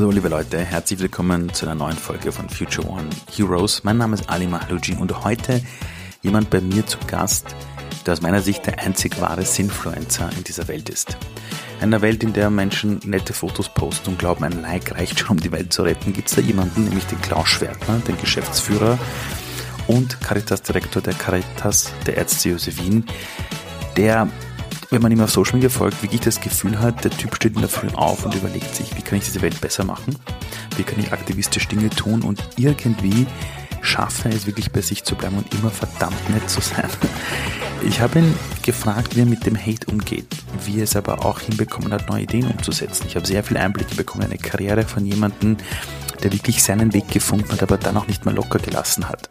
So, liebe Leute, herzlich willkommen zu einer neuen Folge von Future One Heroes. Mein Name ist Ali Mahlouji und heute jemand bei mir zu Gast, der aus meiner Sicht der einzig wahre Sinfluencer in dieser Welt ist. In einer Welt, in der Menschen nette Fotos posten und glauben, ein Like reicht schon, um die Welt zu retten, gibt es da jemanden, nämlich den Klaus Schwertner, den Geschäftsführer und Caritas-Direktor der Caritas der Erzdiözese Wien, der wenn man ihm auf Social Media folgt, wirklich das Gefühl hat, der Typ steht in der Früh auf und überlegt sich, wie kann ich diese Welt besser machen? Wie kann ich aktivistisch Dinge tun und irgendwie schaffen es wirklich bei sich zu bleiben und immer verdammt nett zu sein. Ich habe ihn gefragt, wie er mit dem Hate umgeht, wie er es aber auch hinbekommen hat, neue Ideen umzusetzen. Ich habe sehr viel Einblicke bekommen, eine Karriere von jemandem, der wirklich seinen Weg gefunden hat, aber dann auch nicht mehr locker gelassen hat.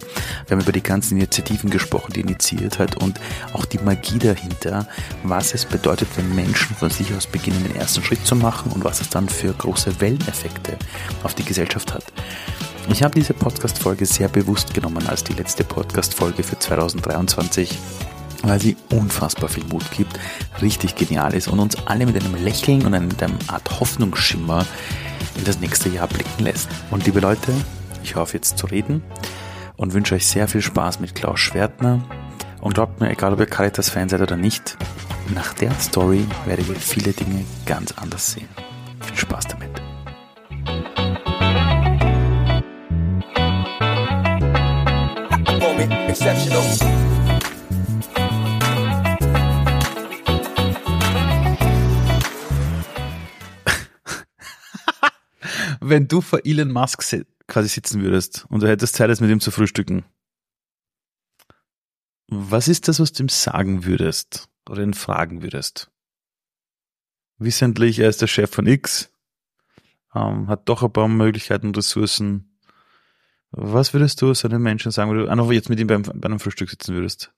Wir haben über die ganzen Initiativen gesprochen, die initiiert hat und auch die Magie dahinter, was es bedeutet, wenn Menschen von sich aus beginnen, den ersten Schritt zu machen und was es dann für große Welleneffekte auf die Gesellschaft hat. Ich habe diese Podcast-Folge sehr bewusst genommen als die letzte Podcast-Folge für 2023 weil sie unfassbar viel Mut gibt, richtig genial ist und uns alle mit einem Lächeln und einer Art Hoffnungsschimmer in das nächste Jahr blicken lässt. Und liebe Leute, ich hoffe jetzt zu reden und wünsche euch sehr viel Spaß mit Klaus Schwertner. Und glaubt mir, egal ob ihr Caritas-Fan seid oder nicht, nach der Story werdet ihr viele Dinge ganz anders sehen. Viel Spaß damit. Exceptional. Wenn du vor Elon Musk quasi sitzen würdest und du hättest Zeit, jetzt mit ihm zu frühstücken, was ist das, was du ihm sagen würdest oder ihn fragen würdest? Wissentlich, er ist der Chef von X, ähm, hat doch ein paar Möglichkeiten und Ressourcen. Was würdest du seinen Menschen sagen, wenn du einfach jetzt mit ihm beim, bei einem Frühstück sitzen würdest?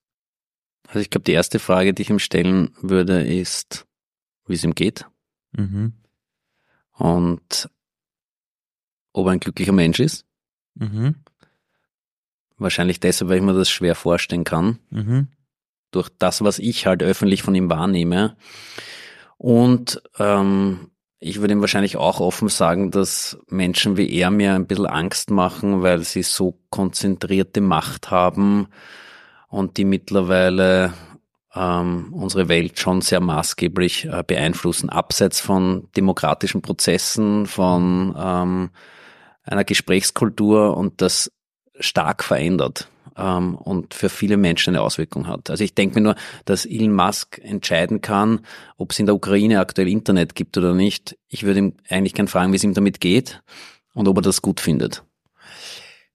Also ich glaube, die erste Frage, die ich ihm stellen würde, ist, wie es ihm geht. Mhm. Und ob er ein glücklicher Mensch ist. Mhm. Wahrscheinlich deshalb, weil ich mir das schwer vorstellen kann. Mhm. Durch das, was ich halt öffentlich von ihm wahrnehme. Und ähm, ich würde ihm wahrscheinlich auch offen sagen, dass Menschen wie er mir ein bisschen Angst machen, weil sie so konzentrierte Macht haben und die mittlerweile ähm, unsere Welt schon sehr maßgeblich äh, beeinflussen, abseits von demokratischen Prozessen, von ähm, einer Gesprächskultur und das stark verändert ähm, und für viele Menschen eine Auswirkung hat. Also ich denke mir nur, dass Elon Musk entscheiden kann, ob es in der Ukraine aktuell Internet gibt oder nicht. Ich würde ihm eigentlich gern fragen, wie es ihm damit geht und ob er das gut findet.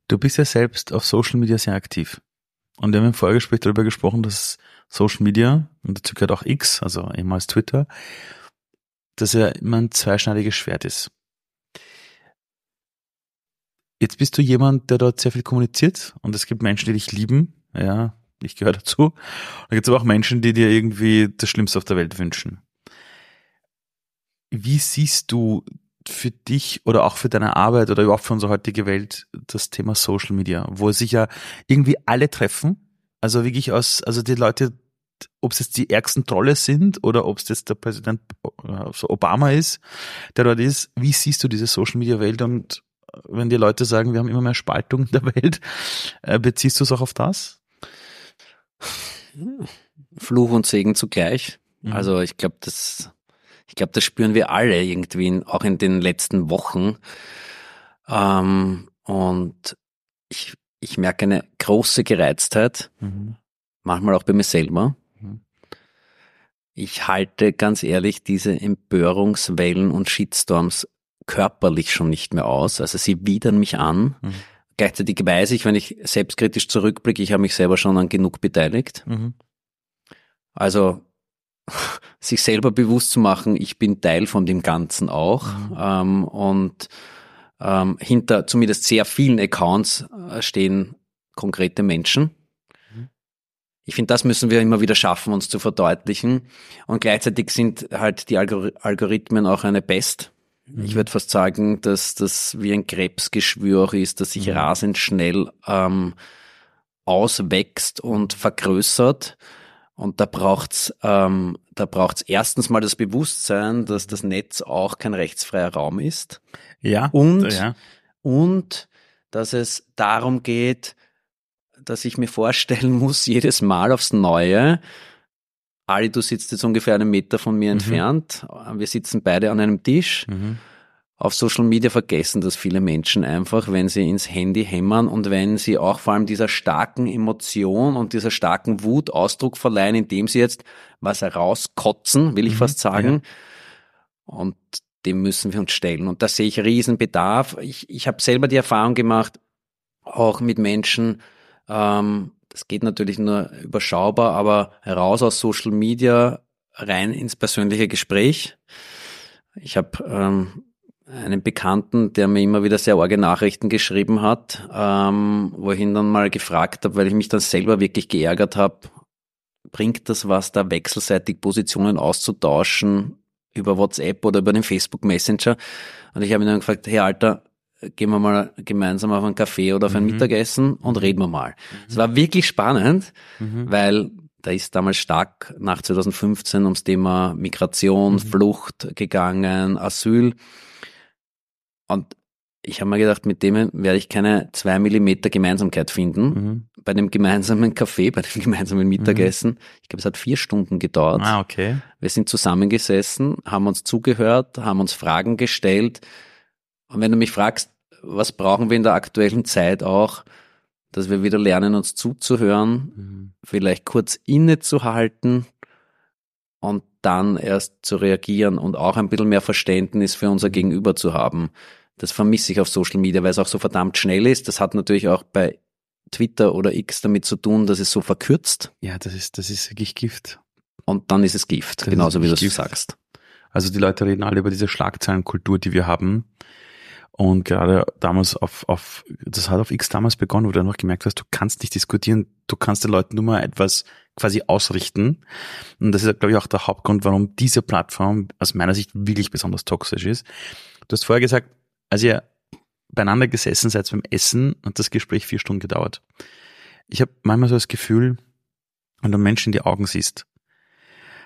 Du bist ja selbst auf Social Media sehr aktiv. Und wir haben im Vorgespräch darüber gesprochen, dass Social Media, und dazu gehört auch X, also ehemals Twitter, dass er immer ein zweischneidiges Schwert ist. Jetzt bist du jemand, der dort sehr viel kommuniziert und es gibt Menschen, die dich lieben, ja, ich gehöre dazu. Da gibt es aber auch Menschen, die dir irgendwie das Schlimmste auf der Welt wünschen. Wie siehst du für dich oder auch für deine Arbeit oder überhaupt für unsere heutige Welt das Thema Social Media, wo sich ja irgendwie alle treffen, also wirklich aus, also die Leute, ob es jetzt die ärgsten Trolle sind oder ob es jetzt der Präsident also Obama ist, der dort ist, wie siehst du diese Social Media Welt und wenn die Leute sagen, wir haben immer mehr Spaltung in der Welt, äh, beziehst du es auch auf das? Fluch und Segen zugleich. Mhm. Also ich glaube, das, ich glaube, das spüren wir alle irgendwie, auch in den letzten Wochen. Ähm, und ich, ich merke eine große Gereiztheit, mhm. manchmal auch bei mir selber. Mhm. Ich halte ganz ehrlich diese Empörungswellen und Shitstorms körperlich schon nicht mehr aus. Also sie widern mich an. Mhm. Gleichzeitig weiß ich, wenn ich selbstkritisch zurückblicke, ich habe mich selber schon an genug beteiligt. Mhm. Also sich selber bewusst zu machen, ich bin Teil von dem Ganzen auch. Mhm. Ähm, und ähm, hinter zumindest sehr vielen Accounts äh, stehen konkrete Menschen. Mhm. Ich finde, das müssen wir immer wieder schaffen, uns zu verdeutlichen. Und gleichzeitig sind halt die Algorithmen auch eine Pest. Ich würde fast sagen, dass das wie ein Krebsgeschwür auch ist, das sich mhm. rasend schnell ähm, auswächst und vergrößert. Und da braucht's ähm, da braucht es erstens mal das Bewusstsein, dass das Netz auch kein rechtsfreier Raum ist. Ja. Und, ja. und dass es darum geht, dass ich mir vorstellen muss, jedes Mal aufs Neue, Ali, du sitzt jetzt ungefähr einen Meter von mir Mhm. entfernt, wir sitzen beide an einem Tisch. Mhm. Auf Social Media vergessen das viele Menschen einfach, wenn sie ins Handy hämmern und wenn sie auch vor allem dieser starken Emotion und dieser starken Wut Ausdruck verleihen, indem sie jetzt was herauskotzen, will ich Mhm, fast sagen. Und dem müssen wir uns stellen. Und da sehe ich Riesenbedarf. Ich, ich habe selber die Erfahrung gemacht, auch mit Menschen, ähm, das geht natürlich nur überschaubar, aber heraus aus Social Media rein ins persönliche Gespräch. Ich habe ähm, einen Bekannten, der mir immer wieder sehr arge Nachrichten geschrieben hat, ähm, wo ich ihn dann mal gefragt habe, weil ich mich dann selber wirklich geärgert habe, bringt das was, da wechselseitig Positionen auszutauschen über WhatsApp oder über den Facebook Messenger? Und ich habe ihn dann gefragt, hey Alter, gehen wir mal gemeinsam auf einen Kaffee oder auf ein Mhm. Mittagessen und reden wir mal. Es war wirklich spannend, Mhm. weil da ist damals stark nach 2015 ums Thema Migration, Mhm. Flucht gegangen, Asyl. Und ich habe mir gedacht, mit dem werde ich keine zwei Millimeter Gemeinsamkeit finden. Mhm. Bei dem gemeinsamen Kaffee, bei dem gemeinsamen Mittagessen. Ich glaube, es hat vier Stunden gedauert. Ah, okay. Wir sind zusammengesessen, haben uns zugehört, haben uns Fragen gestellt. Und wenn du mich fragst, was brauchen wir in der aktuellen Zeit auch, dass wir wieder lernen, uns zuzuhören, Mhm. vielleicht kurz innezuhalten und dann erst zu reagieren und auch ein bisschen mehr Verständnis für unser Gegenüber zu haben. Das vermisse ich auf Social Media, weil es auch so verdammt schnell ist. Das hat natürlich auch bei Twitter oder X damit zu tun, dass es so verkürzt Ja, das ist, das ist wirklich Gift. und dann ist es Gift, Das genauso wie du es sagst. Also die Leute reden alle über diese Schlagzeilenkultur, die wir haben. Und gerade damals auf, auf, das hat auf X damals begonnen, wo du einfach gemerkt hast, du kannst nicht diskutieren, du kannst den Leuten nur mal etwas quasi ausrichten. Und das ist, glaube ich, auch der Hauptgrund, warum diese Plattform aus meiner Sicht wirklich besonders toxisch ist. Du hast vorher gesagt, als ihr beieinander gesessen seid beim Essen und das Gespräch vier Stunden gedauert. Ich habe manchmal so das Gefühl, wenn du Menschen in die Augen siehst,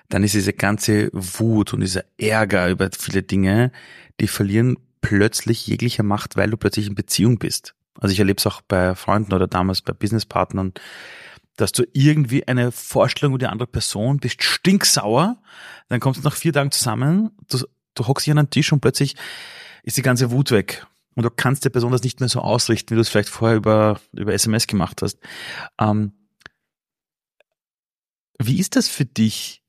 dann ist diese ganze Wut und dieser Ärger über viele Dinge, die verlieren plötzlich jegliche Macht, weil du plötzlich in Beziehung bist. Also ich erlebe es auch bei Freunden oder damals bei Businesspartnern, dass du irgendwie eine Vorstellung über die andere Person bist, stinksauer, dann kommst du nach vier Tagen zusammen, du, du hockst dich an einen Tisch und plötzlich ist die ganze Wut weg. Und du kannst der Person das nicht mehr so ausrichten, wie du es vielleicht vorher über, über SMS gemacht hast. Ähm, wie ist das für dich?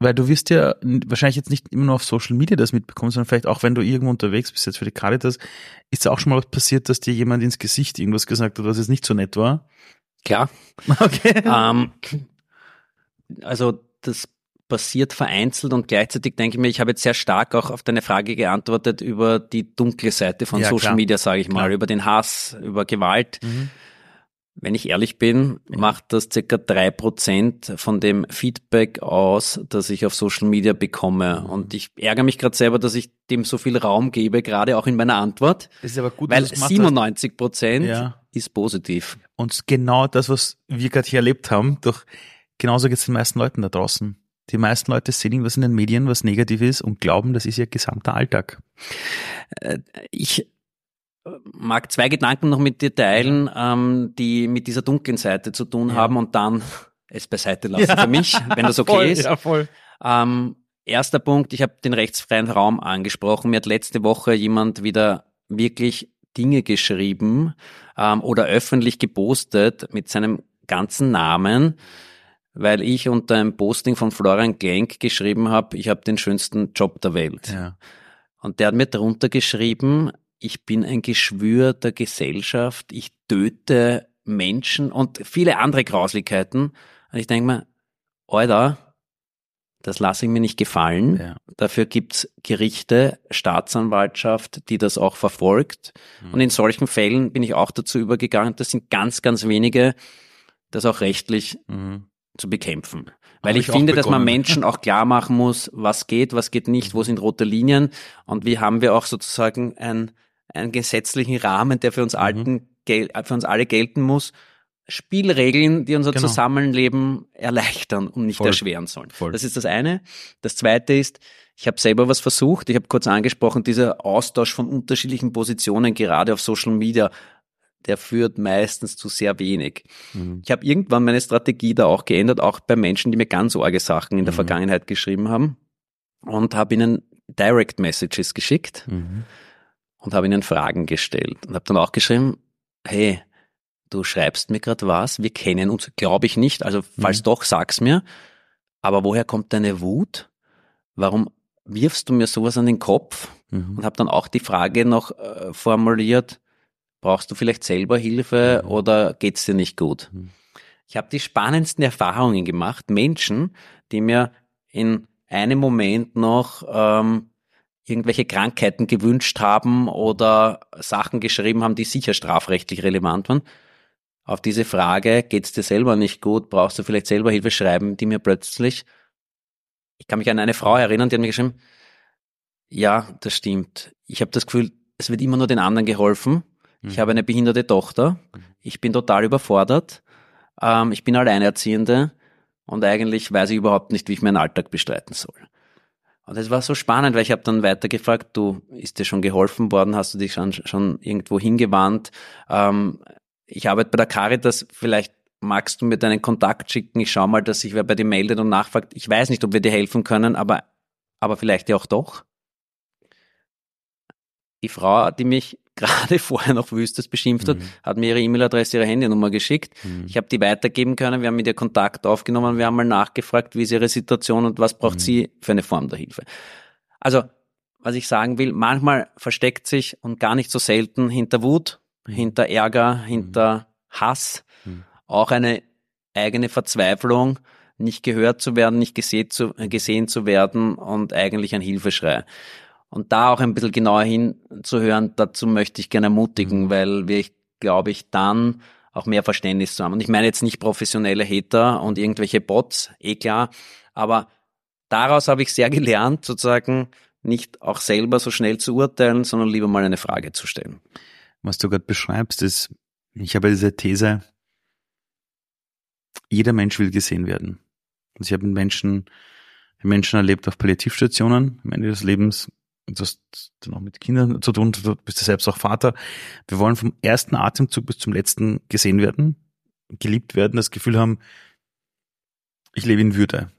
Weil du wirst ja wahrscheinlich jetzt nicht immer nur auf Social Media das mitbekommen, sondern vielleicht auch, wenn du irgendwo unterwegs bist, jetzt für die Caritas, ist da auch schon mal was passiert, dass dir jemand ins Gesicht irgendwas gesagt hat, was jetzt nicht so nett war? Klar. Okay. Ähm, also das passiert vereinzelt und gleichzeitig denke ich mir, ich habe jetzt sehr stark auch auf deine Frage geantwortet über die dunkle Seite von Ja, Social klar. Media, sage ich mal, Klar. über den Hass, über Gewalt. Mhm. Wenn ich ehrlich bin, macht das circa drei Prozent von dem Feedback aus, das ich auf Social Media bekomme. Mhm. Und ich ärgere mich gerade selber, dass ich dem so viel Raum gebe, gerade auch in meiner Antwort, Das ist aber gut, weil dass du's gemacht 97 Prozent Ja. ist positiv. Und genau das, was wir gerade hier erlebt haben, doch genauso geht es den meisten Leuten da draußen. Die meisten Leute sehen irgendwas in den Medien, was negativ ist und glauben, das ist ihr gesamter Alltag. Ich äh, mag zwei Gedanken noch mit dir teilen, ähm, die mit dieser dunklen Seite zu tun Ja. haben und dann es beiseite lassen für mich, wenn das okay voll, ist. Ja, voll. Ähm, erster Punkt, ich habe den rechtsfreien Raum angesprochen. Mir hat letzte Woche jemand wieder wirklich Dinge geschrieben ähm, oder öffentlich gepostet mit seinem ganzen Namen, weil ich unter einem Posting von Florian Glenk geschrieben habe, ich habe den schönsten Job der Welt. Ja. Und der hat mir drunter geschrieben, ich bin ein Geschwür der Gesellschaft, ich töte Menschen und viele andere Grauslichkeiten. Und ich denke mir, Alter, das lasse ich mir nicht gefallen. Ja. Dafür gibt's Gerichte, Staatsanwaltschaft, die das auch verfolgt. Mhm. Und in solchen Fällen bin ich auch dazu übergegangen, das sind ganz, ganz wenige, das auch rechtlich Mhm. zu bekämpfen. Weil ich, ich finde, dass man. Menschen auch klar machen muss, was geht, was geht nicht, wo sind rote Linien und wie haben wir auch sozusagen ein, einen gesetzlichen Rahmen, der für uns Mhm. alten, für uns alle gelten muss. Spielregeln, die unser genau. Zusammenleben erleichtern und nicht Voll. erschweren sollen. Voll. Das ist das eine. Das zweite ist, ich habe selber was versucht. Ich habe kurz angesprochen, dieser Austausch von unterschiedlichen Positionen, gerade auf Social Media, der führt meistens zu sehr wenig. Mhm. Ich habe irgendwann meine Strategie da auch geändert, auch bei Menschen, die mir ganz arge Sachen in der mhm. Vergangenheit geschrieben haben und habe ihnen Direct Messages geschickt mhm. Und habe ihnen Fragen gestellt und habe dann auch geschrieben, hey, du schreibst mir gerade was, wir kennen uns, glaube ich nicht, also falls mhm. doch, sag's mir. Aber woher kommt deine Wut? Warum wirfst du mir sowas an den Kopf? Mhm. Und habe dann auch die Frage noch äh, formuliert, brauchst du vielleicht selber Hilfe mhm. oder geht's dir nicht gut? Mhm. Ich habe die spannendsten Erfahrungen gemacht, Menschen, die mir in einem Moment noch ähm, irgendwelche Krankheiten gewünscht haben oder Sachen geschrieben haben, die sicher strafrechtlich relevant waren auf diese Frage, geht's dir selber nicht gut, brauchst du vielleicht selber Hilfe schreiben, die mir plötzlich, ich kann mich an eine Frau erinnern, die hat mir geschrieben, ja, das stimmt. Ich habe das Gefühl, es wird immer nur den anderen geholfen. Mhm. Ich habe eine behinderte Tochter. Ich bin total überfordert. Ähm, ich bin Alleinerziehende und eigentlich weiß ich überhaupt nicht, wie ich meinen Alltag bestreiten soll. Und es war so spannend, weil ich habe dann weitergefragt, du, ist dir schon geholfen worden? Hast du dich schon, schon irgendwo hingewandt? Ähm, ich arbeite bei der Caritas, vielleicht magst du mir deinen Kontakt schicken, ich schau mal, dass sich wer bei dir meldet und nachfragt. Ich weiß nicht, ob wir dir helfen können, aber, aber vielleicht ja auch doch. Die Frau, die mich gerade vorher noch wüstes beschimpft hat, mhm. hat mir ihre E-Mail-Adresse, ihre Handynummer geschickt. Mhm. Ich habe die weitergeben können, wir haben mit ihr Kontakt aufgenommen, wir haben mal nachgefragt, wie ist ihre Situation und was braucht mhm. sie für eine Form der Hilfe. Also, was ich sagen will, manchmal versteckt sich und gar nicht so selten hinter Wut hinter Ärger, hinter Hass, mhm. auch eine eigene Verzweiflung, nicht gehört zu werden, nicht gesehen zu, gesehen zu werden und eigentlich ein Hilfeschrei. Und da auch ein bisschen genauer hinzuhören, dazu möchte ich gerne ermutigen, mhm. weil wir, glaube ich, dann auch mehr Verständnis zu haben. Und ich meine jetzt nicht professionelle Hater und irgendwelche Bots, eh klar, aber daraus habe ich sehr gelernt, sozusagen nicht auch selber so schnell zu urteilen, sondern lieber mal eine Frage zu stellen was du gerade beschreibst, ist, ich habe diese These, jeder Mensch will gesehen werden. Also ich habe Menschen, Menschen erlebt auf Palliativstationen am Ende des Lebens. Du hast dann auch mit Kindern zu tun, du bist ja selbst auch Vater. Wir wollen vom ersten Atemzug bis zum letzten gesehen werden, geliebt werden, das Gefühl haben, ich lebe in Würde.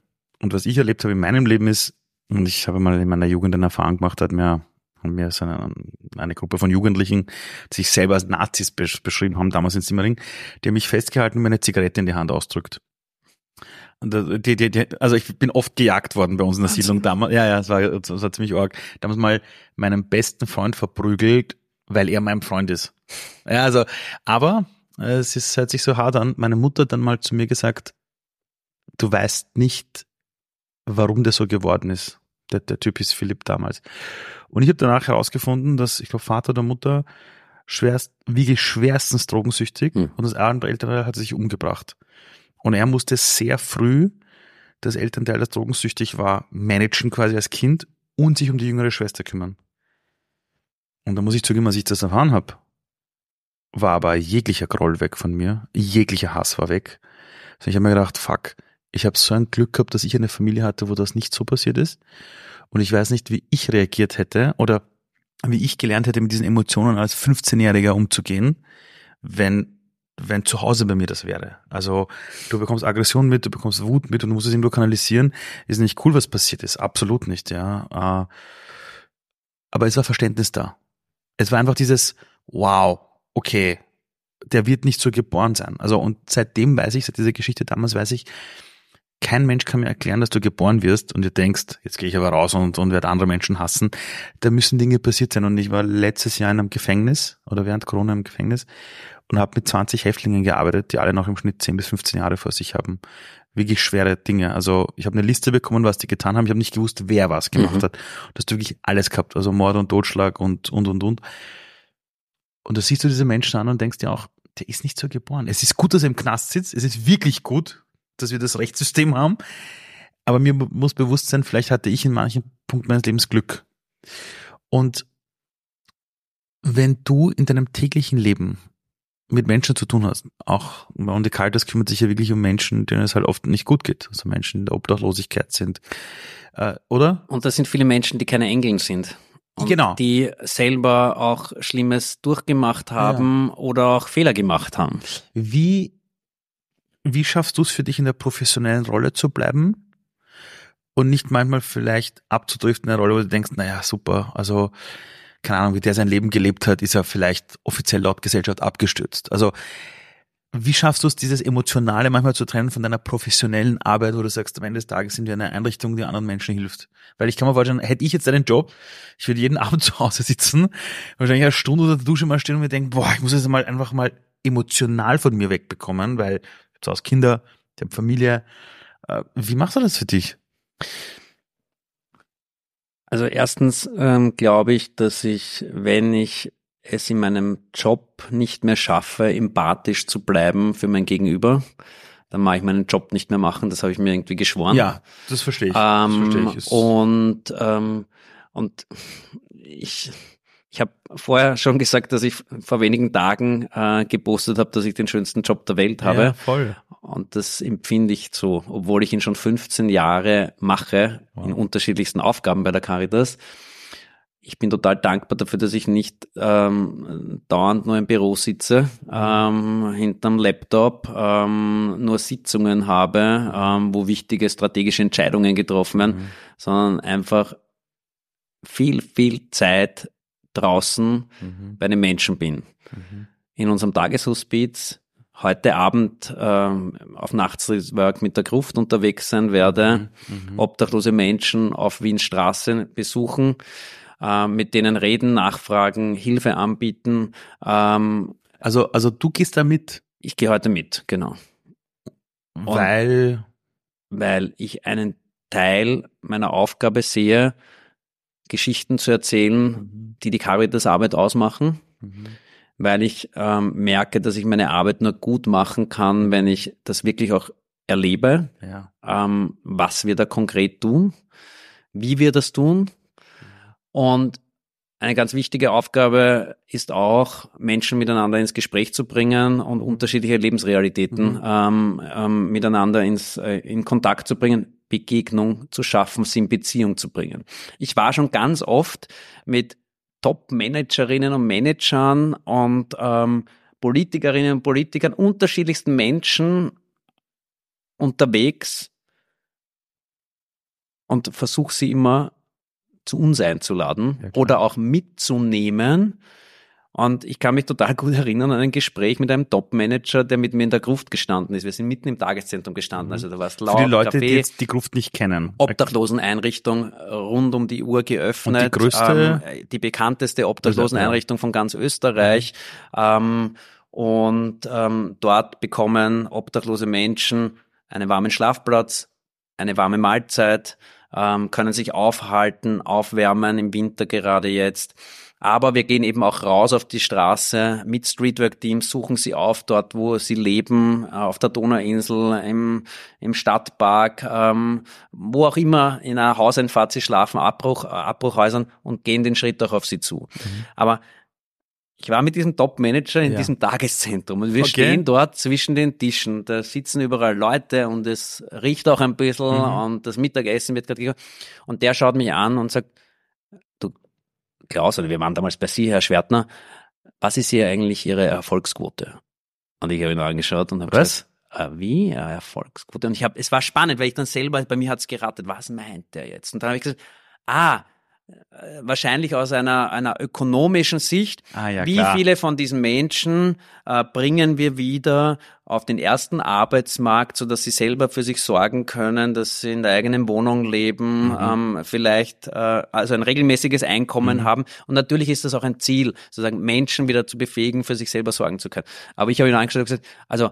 Und was ich erlebt habe in meinem Leben ist, und ich habe mal in meiner Jugend eine Erfahrung gemacht, hat mir haben mir so eine, eine Gruppe von Jugendlichen, die sich selber als Nazis beschrieben haben, damals in Simmering, die haben mich festgehalten und mir eine Zigarette in die Hand ausdrückt. Die, die, die, also ich bin oft gejagt worden bei uns in der Siedlung damals. Ja, ja, es war, es war ziemlich arg. Damals mal meinen besten Freund verprügelt, weil er mein Freund ist. Ja, also, aber äh, es ist, hört sich so hart an. Meine Mutter hat dann mal zu mir gesagt, du weißt nicht, warum der so geworden ist. Der, der Typ ist Philipp damals. Und ich habe danach herausgefunden, dass ich glaube Vater oder Mutter schwerst, wirklich schwerstens drogensüchtig mhm. und das andere Elternteil hat sich umgebracht. Und er musste sehr früh das Elternteil, das drogensüchtig war, managen quasi als Kind und sich um die jüngere Schwester kümmern. Und da muss ich zugeben, als ich das erfahren habe, war aber jeglicher Groll weg von mir, jeglicher Hass war weg. Also ich habe mir gedacht, fuck, ich habe so ein Glück gehabt, dass ich eine Familie hatte, wo das nicht so passiert ist. Und ich weiß nicht, wie ich reagiert hätte oder wie ich gelernt hätte, mit diesen Emotionen als 15-Jähriger umzugehen, wenn wenn zu Hause bei mir das wäre. Also du bekommst Aggression mit, du bekommst Wut mit und du musst es irgendwo kanalisieren. Ist nicht cool, was passiert ist. Absolut nicht, ja. Äh, aber es war Verständnis da. Es war einfach dieses, wow, okay, der wird nicht so geboren sein. Also und seitdem weiß ich, seit dieser Geschichte damals weiß ich, kein Mensch kann mir erklären, dass du geboren wirst und du denkst, jetzt gehe ich aber raus und, und werde andere Menschen hassen. Da müssen Dinge passiert sein. Und ich war letztes Jahr in einem Gefängnis oder während Corona im Gefängnis und habe mit 20 Häftlingen gearbeitet, die alle noch im Schnitt 10 bis 15 Jahre vor sich haben. Wirklich schwere Dinge. Also ich habe eine Liste bekommen, was die getan haben. Ich habe nicht gewusst, wer was gemacht mhm. hat. Du hast wirklich alles gehabt. Also Mord und Totschlag und, und, und, und. Und da siehst du diese Menschen an und denkst dir auch, der ist nicht so geboren. Es ist gut, dass er im Knast sitzt. Es ist wirklich gut, dass wir das Rechtssystem haben. Aber mir muss bewusst sein, vielleicht hatte ich in manchen Punkten meines Lebens Glück. Und wenn du in deinem täglichen Leben mit Menschen zu tun hast. Auch Monte Caldas kümmert sich ja wirklich um Menschen, denen es halt oft nicht gut geht. Also Menschen, die in der Obdachlosigkeit sind. Äh, oder? Und das sind viele Menschen, die keine Engeln sind. Und Genau. Die selber auch Schlimmes durchgemacht haben oder auch Fehler gemacht haben. Wie, wie schaffst du es für dich in der professionellen Rolle zu bleiben? Und nicht manchmal vielleicht abzudriften in eine Rolle, wo du denkst, naja, super, also keine Ahnung, wie der sein Leben gelebt hat, ist er vielleicht offiziell laut Gesellschaft abgestürzt. Also wie schaffst du es, dieses Emotionale manchmal zu trennen von deiner professionellen Arbeit, wo du sagst, am Ende des Tages sind wir eine Einrichtung, die anderen Menschen hilft? Weil ich kann mir vorstellen, hätte ich jetzt einen Job, ich würde jeden Abend zu Hause sitzen, wahrscheinlich eine Stunde unter der Dusche mal stehen und mir denken, boah, ich muss jetzt mal einfach mal emotional von mir wegbekommen, weil zu Hause Kinder, ich habe Familie. Äh, Wie machst du das für dich? Also erstens ähm, glaube ich, dass ich, wenn ich es in meinem Job nicht mehr schaffe, empathisch zu bleiben für mein Gegenüber, dann mache ich meinen Job nicht mehr machen. Das habe ich mir irgendwie geschworen. Ja, das verstehe ich. das Ähm, verstehe ich. Und ähm, und ich ich habe vorher schon gesagt, dass ich vor wenigen Tagen äh, gepostet habe, dass ich den schönsten Job der Welt habe. Ja, voll. Und das empfinde ich so, obwohl ich ihn schon 15 Jahre mache, in Wow. unterschiedlichsten Aufgaben bei der Caritas. Ich bin total dankbar dafür, dass ich nicht ähm, dauernd nur im Büro sitze, ähm, hinterm Laptop, ähm, nur Sitzungen habe, ähm, wo wichtige strategische Entscheidungen getroffen werden, Mhm. sondern einfach viel, viel Zeit draußen Mhm. bei den Menschen bin Mhm. in unserem Tageshospiz heute Abend ähm, auf Nachtswork mit der Gruft unterwegs sein werde, Mhm. obdachlose Menschen auf Wien Straße besuchen, äh, mit denen reden, nachfragen, Hilfe anbieten. Ähm, Also, also du gehst da mit, ich gehe heute mit, genau, weil weil ich einen Teil meiner Aufgabe sehe, Geschichten zu erzählen, die die Caritas-Arbeit ausmachen. Mhm. weil ich ähm, merke, dass ich meine Arbeit nur gut machen kann, wenn ich das wirklich auch erlebe, ja. ähm, was wir da konkret tun, wie wir das tun. Und eine ganz wichtige Aufgabe ist auch, Menschen miteinander ins Gespräch zu bringen und unterschiedliche Lebensrealitäten Mhm. ähm, ähm, miteinander ins, äh, in Kontakt zu bringen, Begegnung zu schaffen, sie in Beziehung zu bringen. Ich war schon ganz oft mit Top-Managerinnen und Managern und ähm, Politikerinnen und Politikern, unterschiedlichsten Menschen unterwegs und versuche sie immer zu uns einzuladen Ja, oder auch mitzunehmen. Und ich kann mich total gut erinnern an ein Gespräch mit einem Top-Manager, der mit mir in der Gruft gestanden ist. Wir sind mitten im Tageszentrum gestanden, also da war es laut, Mhm. Für die Leute, Kaffee, die jetzt die Gruft nicht kennen. Obdachloseneinrichtung rund um die Uhr geöffnet. Und die größte? ähm, die bekannteste Obdachloseneinrichtung von ganz Österreich. Ähm, und ähm, dort bekommen obdachlose Menschen einen warmen Schlafplatz, eine warme Mahlzeit, ähm, können sich aufhalten, aufwärmen im Winter gerade jetzt. Aber wir gehen eben auch raus auf die Straße mit Streetwork-Teams, suchen sie auf dort, wo sie leben, äh, auf der Donauinsel, im, im Stadtpark, ähm, wo auch immer in einer Hauseinfahrt sie schlafen, Abbruch, äh, Abbruchhäusern und gehen den Schritt auch auf sie zu. Aber ich war mit diesem Top-Manager in Ja. diesem Tageszentrum und wir Okay. stehen dort zwischen den Tischen. Da sitzen überall Leute und es riecht auch ein bisschen Mhm. und das Mittagessen wird gerade gekocht. Und der schaut mich an und sagt, Klaus, oder wir waren damals bei Sie, Herr Schwertner, was ist hier eigentlich Ihre Erfolgsquote? Und ich habe ihn angeschaut und habe gesagt, äh, wie? Ja, Erfolgsquote. Und ich habe, es war spannend, weil ich dann selber, bei mir hat's geratet, was meint der jetzt? Und dann habe ich gesagt, ah, wahrscheinlich aus einer, einer ökonomischen Sicht, Ah, ja, wie klar. viele von diesen Menschen äh, bringen wir wieder auf den ersten Arbeitsmarkt, so dass sie selber für sich sorgen können, dass sie in der eigenen Wohnung leben, Mhm. ähm, vielleicht äh, also ein regelmäßiges Einkommen haben. Und natürlich ist das auch ein Ziel, sozusagen Menschen wieder zu befähigen, für sich selber sorgen zu können. Aber ich habe ihn angeschaut und gesagt, also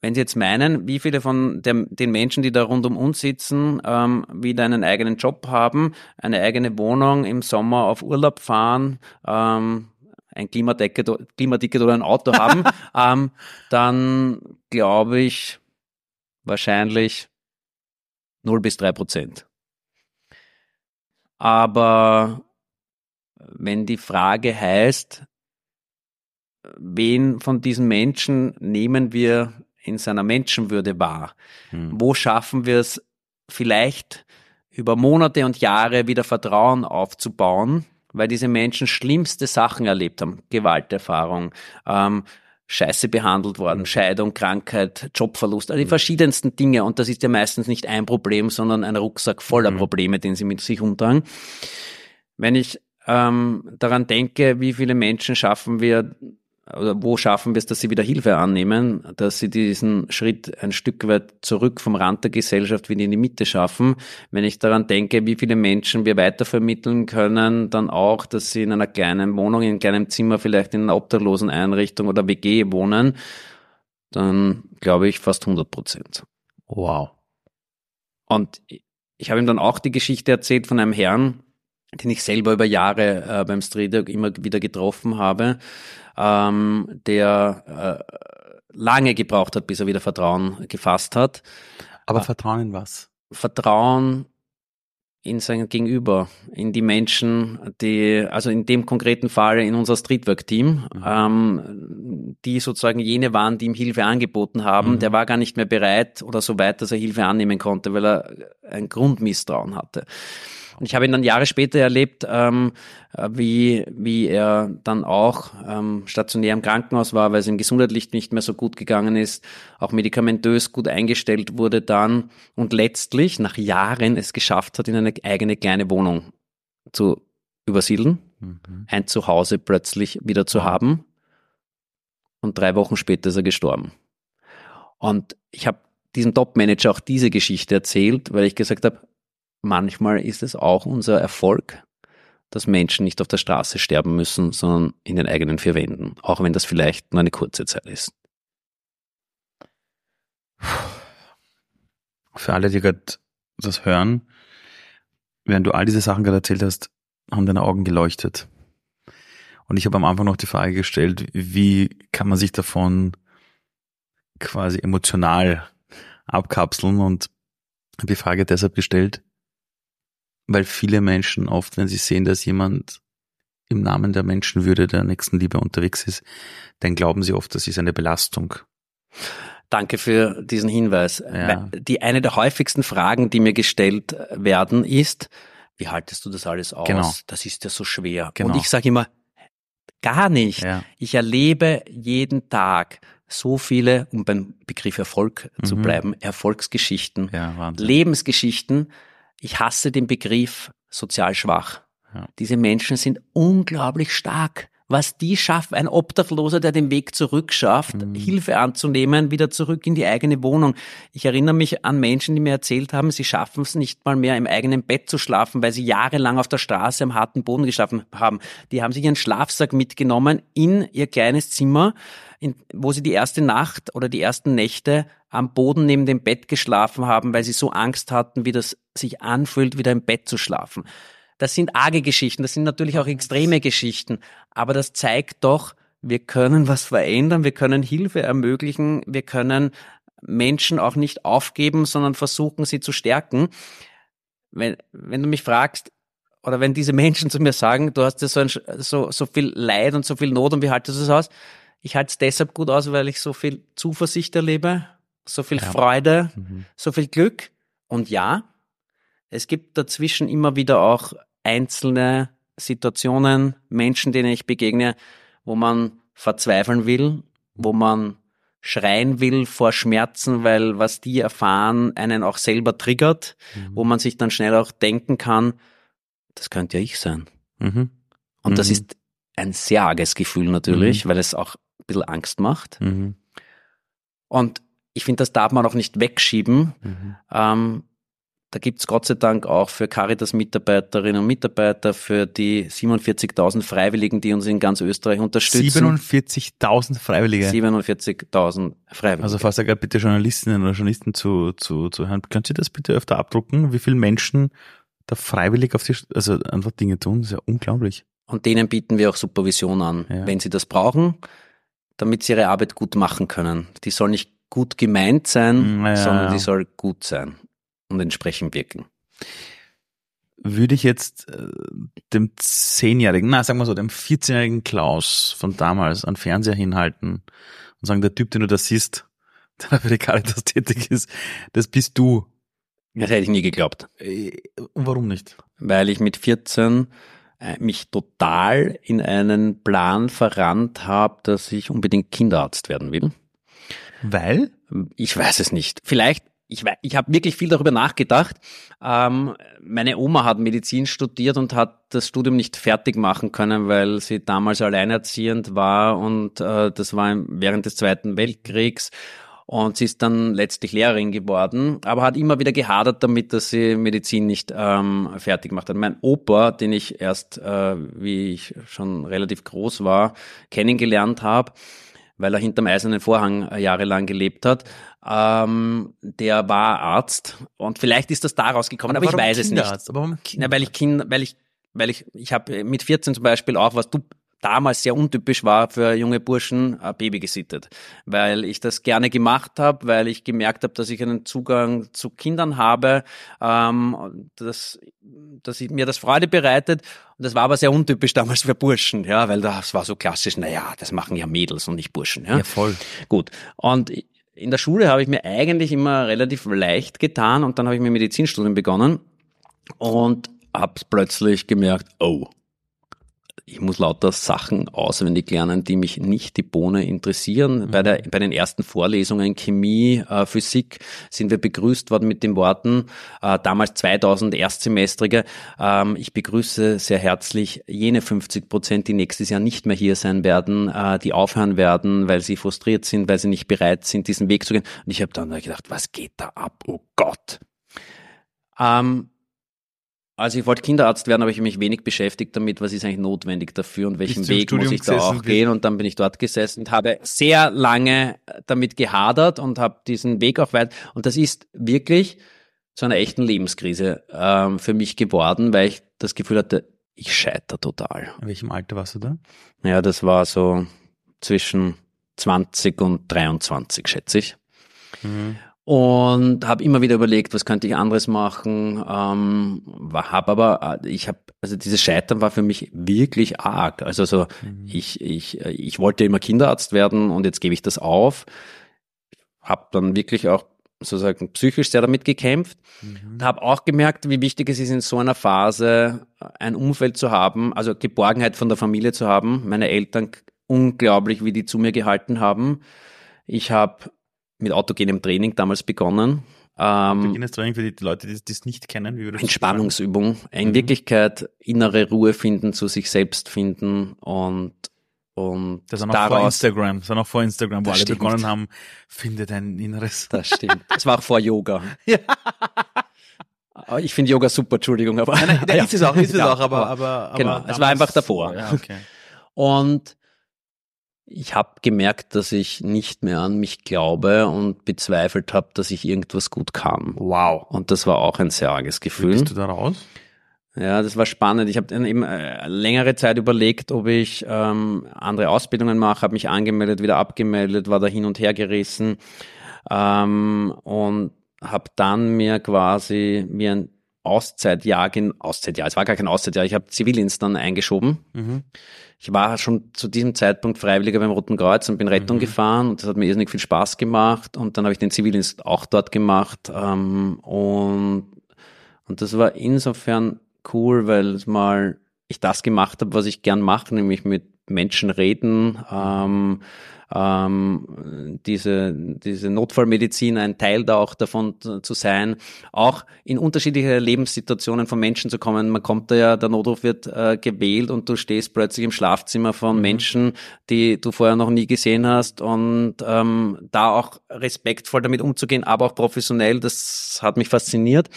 wenn Sie jetzt meinen, wie viele von der, den Menschen, die da rund um uns sitzen, ähm, wieder einen eigenen Job haben, eine eigene Wohnung, im Sommer auf Urlaub fahren, ähm, ein Klimaticket, Klimaticket oder ein Auto haben, ähm, dann glaube ich wahrscheinlich 0 bis 3 Prozent. Aber wenn die Frage heißt, wen von diesen Menschen nehmen wir in seiner Menschenwürde wahr? Hm. Wo schaffen wir es vielleicht über Monate und Jahre wieder Vertrauen aufzubauen, weil diese Menschen schlimmste Sachen erlebt haben. Gewalterfahrung, ähm, scheiße behandelt worden, mhm. Scheidung, Krankheit, Jobverlust, also die mhm. verschiedensten Dinge. Und das ist ja meistens nicht ein Problem, sondern ein Rucksack voller mhm. Probleme, den sie mit sich umtragen. Wenn ich ähm, daran denke, wie viele Menschen schaffen wir oder wo schaffen wir es, dass sie wieder Hilfe annehmen, dass sie diesen Schritt ein Stück weit zurück vom Rand der Gesellschaft wieder in die Mitte schaffen. Wenn ich daran denke, wie viele Menschen wir weitervermitteln können, dann auch, dass sie in einer kleinen Wohnung, in einem kleinen Zimmer, vielleicht in einer obdachlosen Einrichtung oder WG wohnen, dann glaube ich fast 100 Prozent. Wow. Und ich habe ihm dann auch die Geschichte erzählt von einem Herrn, den ich selber über Jahre äh, beim Street immer wieder getroffen habe, ähm, der äh, lange gebraucht hat, bis er wieder Vertrauen gefasst hat. Aber äh, Vertrauen in was? Vertrauen in sein Gegenüber, in die Menschen, die, also in dem konkreten Fall in unser Streetwork-Team, mhm. ähm, die sozusagen jene waren, die ihm Hilfe angeboten haben. Mhm. Der war gar nicht mehr bereit oder so weit, dass er Hilfe annehmen konnte, weil er ein Grundmisstrauen hatte. Und ich habe ihn dann Jahre später erlebt, ähm, wie, wie er dann auch ähm, stationär im Krankenhaus war, weil es ihm gesundheitlich nicht mehr so gut gegangen ist, auch medikamentös gut eingestellt wurde dann und letztlich nach Jahren es geschafft hat, in eine eigene kleine Wohnung zu übersiedeln, mhm. ein Zuhause plötzlich wieder zu haben. Und drei Wochen später ist er gestorben. Und ich habe diesem Top-Manager auch diese Geschichte erzählt, weil ich gesagt habe, manchmal ist es auch unser Erfolg, dass Menschen nicht auf der Straße sterben müssen, sondern in den eigenen vier Wänden, auch wenn das vielleicht nur eine kurze Zeit ist. Für alle, die gerade das hören, während du all diese Sachen gerade erzählt hast, haben deine Augen geleuchtet. Und ich habe am Anfang noch die Frage gestellt, wie kann man sich davon quasi emotional abkapseln und die Frage deshalb gestellt, weil viele Menschen oft, wenn sie sehen, dass jemand im Namen der Menschenwürde der nächsten Liebe unterwegs ist, dann glauben sie oft, das ist eine Belastung. Danke für diesen Hinweis. Ja. Die eine der häufigsten Fragen, die mir gestellt werden, ist, wie haltest du das alles aus? Genau. Das ist ja so schwer. Genau. Und ich sage immer, gar nicht. Ja. Ich erlebe jeden Tag so viele, um beim Begriff Erfolg mhm. zu bleiben, Erfolgsgeschichten, ja, Lebensgeschichten, ich hasse den Begriff sozial schwach. Ja. Diese Menschen sind unglaublich stark. Was die schaffen, ein Obdachloser, der den Weg zurück schafft, mhm. Hilfe anzunehmen, wieder zurück in die eigene Wohnung. Ich erinnere mich an Menschen, die mir erzählt haben, sie schaffen es nicht mal mehr im eigenen Bett zu schlafen, weil sie jahrelang auf der Straße am harten Boden geschlafen haben. Die haben sich ihren Schlafsack mitgenommen in ihr kleines Zimmer, in, wo sie die erste Nacht oder die ersten Nächte am Boden neben dem Bett geschlafen haben, weil sie so Angst hatten, wie das sich anfühlt, wieder im Bett zu schlafen. Das sind arge Geschichten, das sind natürlich auch extreme Geschichten, aber das zeigt doch, wir können was verändern, wir können Hilfe ermöglichen, wir können Menschen auch nicht aufgeben, sondern versuchen, sie zu stärken. Wenn, wenn du mich fragst, oder wenn diese Menschen zu mir sagen, du hast ja so, ein, so, so viel Leid und so viel Not und wie haltest du es aus? Ich halte es deshalb gut aus, weil ich so viel Zuversicht erlebe, so viel ja. Freude, mhm. so viel Glück. Und ja, es gibt dazwischen immer wieder auch einzelne Situationen, Menschen, denen ich begegne, wo man verzweifeln will, wo man schreien will vor Schmerzen, weil was die erfahren, einen auch selber triggert, mhm. wo man sich dann schnell auch denken kann, das könnte ja ich sein. Mhm. Und mhm. das ist ein sehr arges Gefühl natürlich, mhm. weil es auch ein bisschen Angst macht. Mhm. Und ich finde, das darf man auch nicht wegschieben. Mhm. Ähm, da gibt's Gott sei Dank auch für Caritas-Mitarbeiterinnen und Mitarbeiter, für die 47.000 Freiwilligen, die uns in ganz Österreich unterstützen. 47.000 Freiwillige? 47.000 Freiwillige. Also falls da bitte Journalistinnen oder Journalisten zu, zu, zu hören, könnt ihr das bitte öfter abdrucken, wie viele Menschen da freiwillig auf die, also einfach Dinge tun? Das ist ja unglaublich. Und denen bieten wir auch Supervision an, ja. wenn sie das brauchen, damit sie ihre Arbeit gut machen können. Die soll nicht gut gemeint sein, naja. sondern die soll gut sein und entsprechend wirken. würde ich jetzt äh, dem Zehnjährigen, na sagen wir so, dem 14-jährigen Klaus von damals an Fernseher hinhalten und sagen, der Typ, den du da siehst, der für die Caritas tätig ist, das bist du. Das hätte ich nie geglaubt. Äh, warum nicht? Weil ich mit 14 äh, mich total in einen Plan verrannt habe, dass ich unbedingt Kinderarzt werden will. Weil? Ich weiß es nicht. Vielleicht ich, ich habe wirklich viel darüber nachgedacht. Ähm, meine Oma hat Medizin studiert und hat das Studium nicht fertig machen können, weil sie damals alleinerziehend war und äh, das war während des Zweiten Weltkriegs. Und sie ist dann letztlich Lehrerin geworden, aber hat immer wieder gehadert damit, dass sie Medizin nicht ähm, fertig gemacht hat. Mein Opa, den ich erst, äh, wie ich schon relativ groß war, kennengelernt habe, weil er hinterm eisernen Vorhang äh, jahrelang gelebt hat. Ähm, der war Arzt und vielleicht ist das daraus gekommen, aber, aber ich weiß es nicht. Aber warum Na, weil ich Kind, weil ich, weil ich, ich habe mit 14 zum Beispiel auch, was du damals sehr untypisch war für junge Burschen, ein Baby gesittet, weil ich das gerne gemacht habe, weil ich gemerkt habe, dass ich einen Zugang zu Kindern habe, ähm, dass, dass ich, mir das Freude bereitet. Und das war aber sehr untypisch damals für Burschen, ja, weil das war so klassisch, naja, das machen ja Mädels und nicht Burschen. Ja, ja voll. Gut. Und in der Schule habe ich mir eigentlich immer relativ leicht getan und dann habe ich mir Medizinstudium begonnen und habe plötzlich gemerkt, oh, ich muss lauter Sachen auswendig lernen, die mich nicht die Bohne interessieren. Mhm. Bei, der, bei den ersten Vorlesungen Chemie, äh, Physik sind wir begrüßt worden mit den Worten, äh, damals 2000 Erstsemestrige, ähm, ich begrüße sehr herzlich jene 50 Prozent, die nächstes Jahr nicht mehr hier sein werden, äh, die aufhören werden, weil sie frustriert sind, weil sie nicht bereit sind, diesen Weg zu gehen. Und ich habe dann gedacht, was geht da ab? Oh Gott. Ähm, also ich wollte Kinderarzt werden, aber ich habe mich wenig beschäftigt damit, was ist eigentlich notwendig dafür und welchen Weg muss ich da auch gehen. Und dann bin ich dort gesessen und habe sehr lange damit gehadert und habe diesen Weg auch weit. Und das ist wirklich zu einer echten Lebenskrise ähm, für mich geworden, weil ich das Gefühl hatte, ich scheitere total. In welchem Alter warst du da? Ja, das war so zwischen 20 und 23, schätze ich. Mhm und habe immer wieder überlegt, was könnte ich anderes machen. Ähm, habe aber, äh, ich habe, also dieses Scheitern war für mich wirklich arg. Also so, mhm. ich, ich, ich wollte immer Kinderarzt werden und jetzt gebe ich das auf. Habe dann wirklich auch sozusagen psychisch sehr damit gekämpft mhm. habe auch gemerkt, wie wichtig es ist, in so einer Phase ein Umfeld zu haben, also Geborgenheit von der Familie zu haben. Meine Eltern unglaublich, wie die zu mir gehalten haben. Ich habe mit autogenem Training damals begonnen. Ähm, Autogenes Training für die Leute, die das nicht kennen, wie Entspannungsübung. In mhm. Wirklichkeit innere Ruhe finden, zu sich selbst finden und und das war noch daraus, vor Instagram, das war noch vor Instagram, wo alle stimmt. begonnen haben, finde dein Inneres. Das stimmt. Das war auch vor Yoga. ja. Ich finde Yoga super, Entschuldigung, aber. Nein, nein, ja. ist es auch, ist es ja, auch, aber, aber, aber Genau, es war einfach davor. Ja, okay. Und ich habe gemerkt, dass ich nicht mehr an mich glaube und bezweifelt habe, dass ich irgendwas gut kann. Wow. Und das war auch ein sehr arges Gefühl. Wie bist du da raus? Ja, das war spannend. Ich habe dann eben äh, längere Zeit überlegt, ob ich ähm, andere Ausbildungen mache, habe mich angemeldet, wieder abgemeldet, war da hin und her gerissen ähm, und habe dann mir quasi mir ein Auszeitjahr, Auszeitjahr, es war gar kein Auszeitjahr, ich habe Zivildienst dann eingeschoben. Mhm ich war schon zu diesem Zeitpunkt Freiwilliger beim Roten Kreuz und bin Rettung mhm. gefahren und das hat mir irrsinnig viel Spaß gemacht und dann habe ich den Zivildienst auch dort gemacht ähm, und, und das war insofern cool, weil mal ich das gemacht habe, was ich gern mache, nämlich mit Menschen reden, ähm, ähm, diese, diese Notfallmedizin ein Teil da auch davon zu sein, auch in unterschiedliche Lebenssituationen von Menschen zu kommen. Man kommt da ja, der Notruf wird äh, gewählt und du stehst plötzlich im Schlafzimmer von mhm. Menschen, die du vorher noch nie gesehen hast und ähm, da auch respektvoll damit umzugehen, aber auch professionell, das hat mich fasziniert.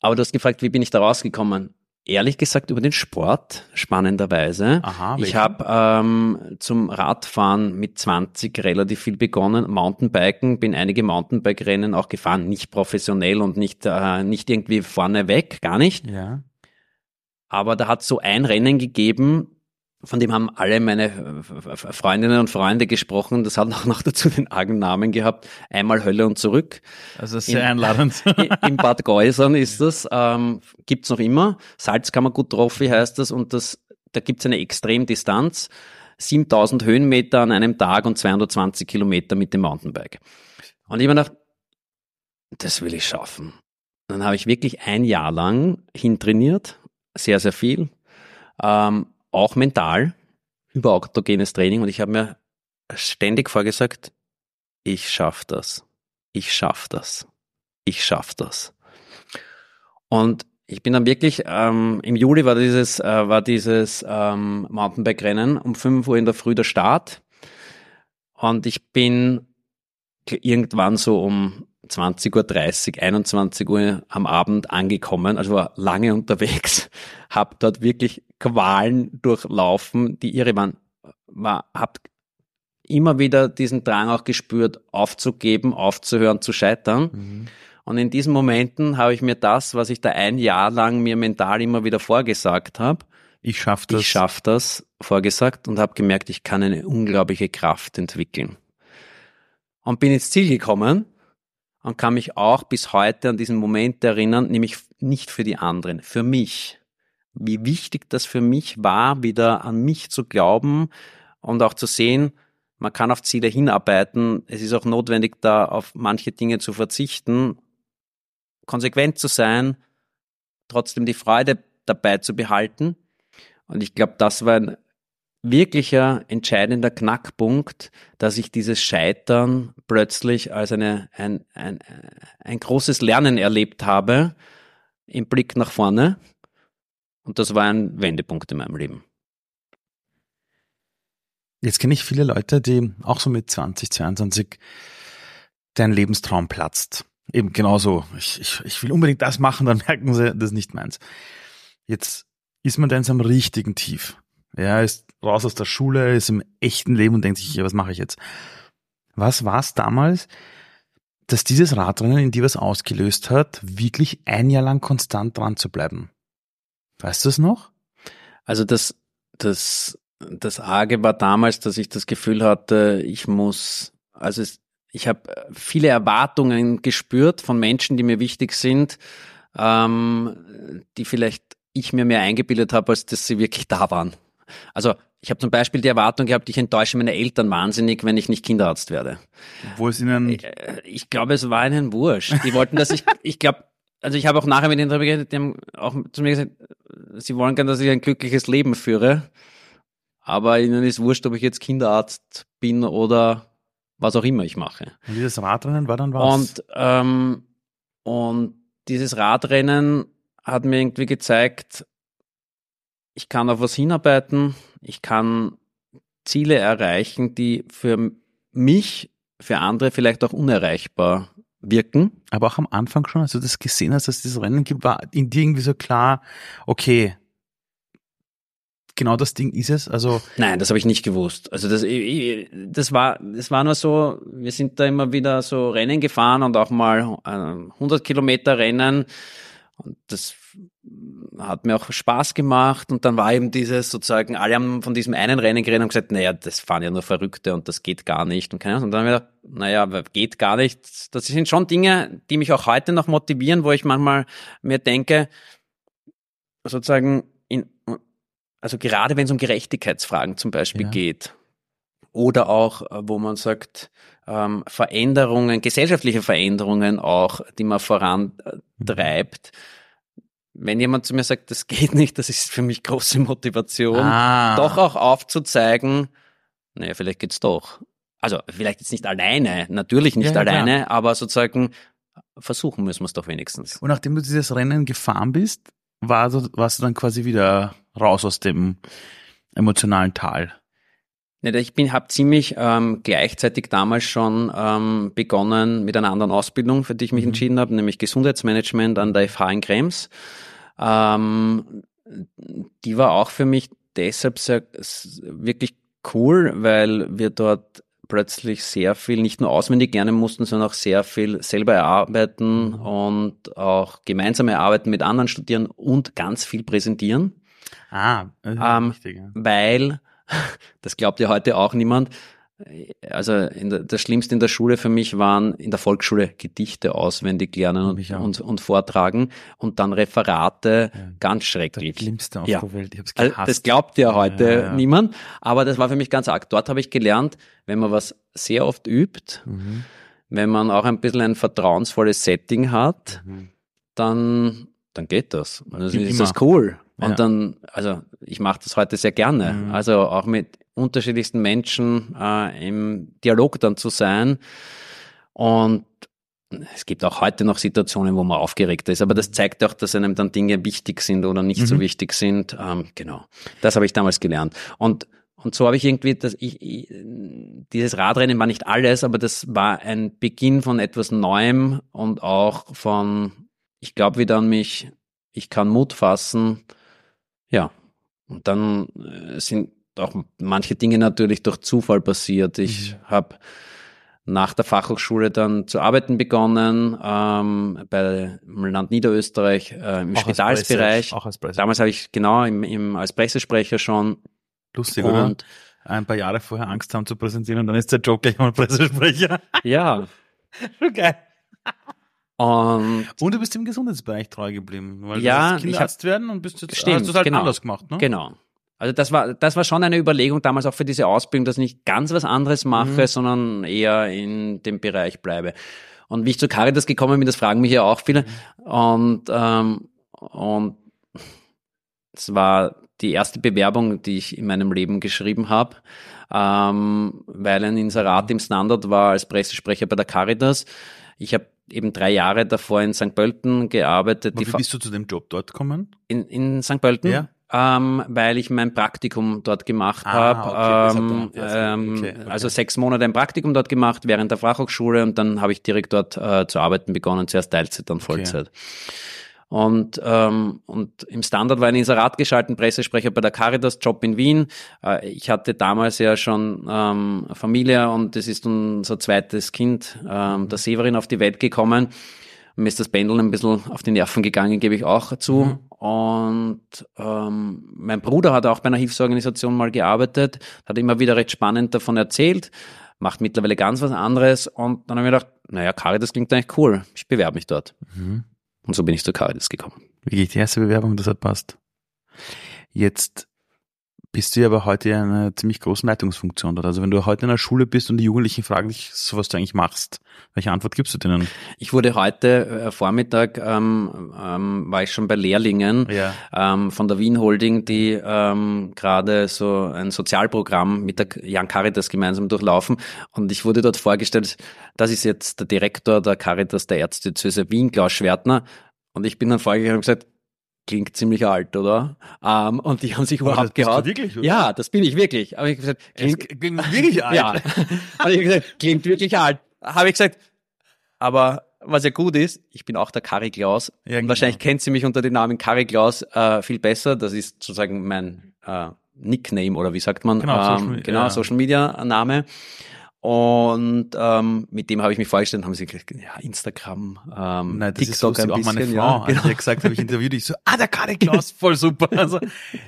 Aber du hast gefragt, wie bin ich da rausgekommen? Ehrlich gesagt über den Sport, spannenderweise. Aha, ich habe ähm, zum Radfahren mit 20 relativ viel begonnen, Mountainbiken, bin einige Mountainbike-Rennen auch gefahren, nicht professionell und nicht, äh, nicht irgendwie vorne weg, gar nicht. Ja. Aber da hat so ein Rennen gegeben, von dem haben alle meine Freundinnen und Freunde gesprochen. Das hat auch noch dazu den argen Namen gehabt. Einmal Hölle und zurück. Also sehr in, einladend. In Bad Geusern ist das. Ähm, gibt's noch immer. Salzkammergut Trophy heißt das. Und das, da gibt's eine Extremdistanz. 7000 Höhenmeter an einem Tag und 220 Kilometer mit dem Mountainbike. Und ich habe gedacht, das will ich schaffen. Dann habe ich wirklich ein Jahr lang hintrainiert. Sehr, sehr viel. Ähm, auch mental über autogenes Training und ich habe mir ständig vorgesagt, ich schaff das, ich schaff das, ich schaff das. Und ich bin dann wirklich, ähm, im Juli war dieses, äh, war dieses ähm, Mountainbike-Rennen um 5 Uhr in der Früh der Start. Und ich bin irgendwann so um 20.30 Uhr, 21 Uhr am Abend angekommen, also war lange unterwegs, habe dort wirklich Qualen durchlaufen, die irre waren. War, hab immer wieder diesen Drang auch gespürt, aufzugeben, aufzuhören, zu scheitern. Mhm. Und in diesen Momenten habe ich mir das, was ich da ein Jahr lang mir mental immer wieder vorgesagt habe, ich schaff das, ich schaff das vorgesagt und habe gemerkt, ich kann eine unglaubliche Kraft entwickeln. Und bin ins Ziel gekommen und kann mich auch bis heute an diesen Moment erinnern, nämlich nicht für die anderen, für mich. Wie wichtig das für mich war, wieder an mich zu glauben und auch zu sehen, man kann auf Ziele hinarbeiten. Es ist auch notwendig, da auf manche Dinge zu verzichten, konsequent zu sein, trotzdem die Freude dabei zu behalten. Und ich glaube, das war ein wirklicher entscheidender Knackpunkt, dass ich dieses Scheitern plötzlich als eine, ein, ein, ein großes Lernen erlebt habe im Blick nach vorne. Und das war ein Wendepunkt in meinem Leben. Jetzt kenne ich viele Leute, die auch so mit 20, 22 dein Lebenstraum platzt. Eben genauso. Ich, ich, ich will unbedingt das machen, dann merken sie, das ist nicht meins. Jetzt ist man da in so einem richtigen Tief. Er ist raus aus der Schule, ist im echten Leben und denkt sich, was mache ich jetzt? Was war es damals, dass dieses Radrennen in dir was ausgelöst hat, wirklich ein Jahr lang konstant dran zu bleiben? Weißt du es noch? Also das, das, das Arge war damals, dass ich das Gefühl hatte, ich muss, also es, ich habe viele Erwartungen gespürt von Menschen, die mir wichtig sind, ähm, die vielleicht ich mir mehr eingebildet habe, als dass sie wirklich da waren. Also ich habe zum Beispiel die Erwartung gehabt, ich enttäusche meine Eltern wahnsinnig, wenn ich nicht Kinderarzt werde. Wo es ihnen? Ich, äh, ich glaube, es war ihnen wurscht. Die wollten, dass ich, ich glaube, also ich habe auch nachher mit ihnen darüber geredet, die haben auch zu mir gesagt, sie wollen gerne, dass ich ein glückliches Leben führe. Aber ihnen ist wurscht, ob ich jetzt Kinderarzt bin oder was auch immer ich mache. Und dieses Radrennen war dann was? Und, ähm, und dieses Radrennen hat mir irgendwie gezeigt, ich kann auf was hinarbeiten, ich kann Ziele erreichen, die für mich, für andere vielleicht auch unerreichbar wirken. Aber auch am Anfang schon, als du das gesehen hast, dass es dieses Rennen gibt, war in dir irgendwie so klar, okay, genau das Ding ist es? Also Nein, das habe ich nicht gewusst. Also das, das war, das war nur so, wir sind da immer wieder so Rennen gefahren und auch mal 100 Kilometer Rennen und das hat mir auch Spaß gemacht und dann war eben dieses sozusagen, alle haben von diesem einen Rennen geredet und gesagt, naja, das fahren ja nur Verrückte und das geht gar nicht und keine Ahnung. Und dann haben wir gedacht, naja, geht gar nicht. Das sind schon Dinge, die mich auch heute noch motivieren, wo ich manchmal mir denke, sozusagen in, also gerade wenn es um Gerechtigkeitsfragen zum Beispiel ja. geht oder auch, wo man sagt, ähm, Veränderungen, gesellschaftliche Veränderungen auch, die man vorantreibt, wenn jemand zu mir sagt, das geht nicht, das ist für mich große Motivation, ah. doch auch aufzuzeigen, naja, vielleicht geht's doch. Also vielleicht jetzt nicht alleine, natürlich nicht ja, alleine, klar. aber sozusagen versuchen müssen wir es doch wenigstens. Und nachdem du dieses Rennen gefahren bist, war warst du dann quasi wieder raus aus dem emotionalen Tal? Ich bin, habe ziemlich ähm, gleichzeitig damals schon ähm, begonnen mit einer anderen Ausbildung, für die ich mich mhm. entschieden habe, nämlich Gesundheitsmanagement an der FH in Krems. Ähm, die war auch für mich deshalb sehr, wirklich cool, weil wir dort plötzlich sehr viel nicht nur auswendig lernen mussten, sondern auch sehr viel selber erarbeiten mhm. und auch gemeinsam erarbeiten mit anderen Studierenden und ganz viel präsentieren. Ah, ähm, richtig, ja. weil, das glaubt ja heute auch niemand, also der, das Schlimmste in der Schule für mich waren in der Volksschule Gedichte auswendig lernen und, und, und, vortragen und dann Referate ja. ganz schrecklich. Das Schlimmste auf ja. der Welt. Ich hab's gehasst. Also das glaubt ja heute ja, niemand, aber das war für mich ganz arg. Dort habe ich gelernt, wenn man was sehr oft übt, mhm. wenn man auch ein bisschen ein vertrauensvolles Setting hat, mhm. dann dann geht das. Und dann ist das cool. Und dann, also ich mache das heute sehr gerne. Mhm. Also auch mit unterschiedlichsten Menschen äh, im Dialog dann zu sein. Und es gibt auch heute noch Situationen, wo man aufgeregt ist, aber das zeigt auch, dass einem dann Dinge wichtig sind oder nicht mhm. so wichtig sind. Ähm, genau, das habe ich damals gelernt. Und und so habe ich irgendwie, das, ich, ich, dieses Radrennen war nicht alles, aber das war ein Beginn von etwas Neuem und auch von, ich glaube wieder an mich, ich kann Mut fassen. Ja, und dann äh, sind auch manche Dinge natürlich durch Zufall passiert. Ich mhm. habe nach der Fachhochschule dann zu arbeiten begonnen ähm, bei Land Niederösterreich äh, im auch Spitalsbereich. Als auch als Presse. Damals habe ich genau im, im, als Pressesprecher schon. Lustig, und, oder? Ein paar Jahre vorher Angst haben zu präsentieren und dann ist der Job gleich mal Pressesprecher. Ja. geil. Und, und du bist im Gesundheitsbereich treu geblieben, weil ja, du Kinderarzt werden und bist jetzt stimmt, hast du halt genau, anders gemacht, ne? Genau. Also das war, das war schon eine Überlegung damals auch für diese Ausbildung, dass ich nicht ganz was anderes mache, mhm. sondern eher in dem Bereich bleibe. Und wie ich zu Caritas gekommen bin, das fragen mich ja auch viele. Und, ähm, und es war die erste Bewerbung, die ich in meinem Leben geschrieben habe, ähm, weil ein Inserat im Standard war als Pressesprecher bei der Caritas. Ich habe eben drei Jahre davor in St. Pölten gearbeitet. wie bist du zu dem Job dort gekommen? In, in St. Pölten? Ja ähm, weil ich mein Praktikum dort gemacht ah, habe. Okay. Ähm, okay, okay. Also sechs Monate ein Praktikum dort gemacht während der Fachhochschule und dann habe ich direkt dort äh, zu arbeiten begonnen, zuerst Teilzeit, dann Vollzeit. Und, ähm, und im Standard war ein Inserat geschalten, Pressesprecher bei der Caritas, Job in Wien. Äh, ich hatte damals ja schon ähm, Familie und es ist unser zweites Kind, ähm, der Severin, auf die Welt gekommen. Mir ist das Pendeln ein bisschen auf die Nerven gegangen, gebe ich auch zu. Mhm. Und ähm, mein Bruder hat auch bei einer Hilfsorganisation mal gearbeitet, hat immer wieder recht spannend davon erzählt, macht mittlerweile ganz was anderes. Und dann habe ich mir gedacht, naja, Caritas klingt eigentlich cool. Ich bewerbe mich dort. Mhm. Und so bin ich zu Caritas gekommen. Wie geht die erste Bewerbung, das hat passt. Jetzt bist du ja aber heute in einer ziemlich großen Leitungsfunktion dort. Also wenn du heute in der Schule bist und die Jugendlichen fragen dich, so was du eigentlich machst, welche Antwort gibst du denen? Ich wurde heute äh, Vormittag, ähm, ähm, war ich schon bei Lehrlingen ja. ähm, von der Wien Holding, die ähm, gerade so ein Sozialprogramm mit der Jan Caritas gemeinsam durchlaufen. Und ich wurde dort vorgestellt, das ist jetzt der Direktor der Caritas der Erzdiözese Wien, Klaus Schwertner. Und ich bin dann vorgegangen und gesagt, klingt ziemlich alt, oder? Ähm, und die haben sich überhaupt gehaut. Wirklich, oder? Ja, das bin ich wirklich. Aber ich gesagt, klingt, klingt wirklich alt. Ja. Habe ich gesagt, klingt wirklich alt. Habe ich gesagt, aber was ja gut ist, ich bin auch der Kari Klaus. Ja, genau. Wahrscheinlich kennt sie mich unter dem Namen Kari Klaus äh, viel besser. Das ist sozusagen mein äh, Nickname oder wie sagt man? Genau, ähm, Social, genau ja. Social Media Name. Und ähm, mit dem habe ich mich vorgestellt, haben sie gesagt, ja, Instagram, ähm, Nein, das TikTok ist so, ein bisschen. Auch meine Frau, ja, genau. ich gesagt habe, ich interviewt dich so, ah, der Kari Klaus, voll super. Also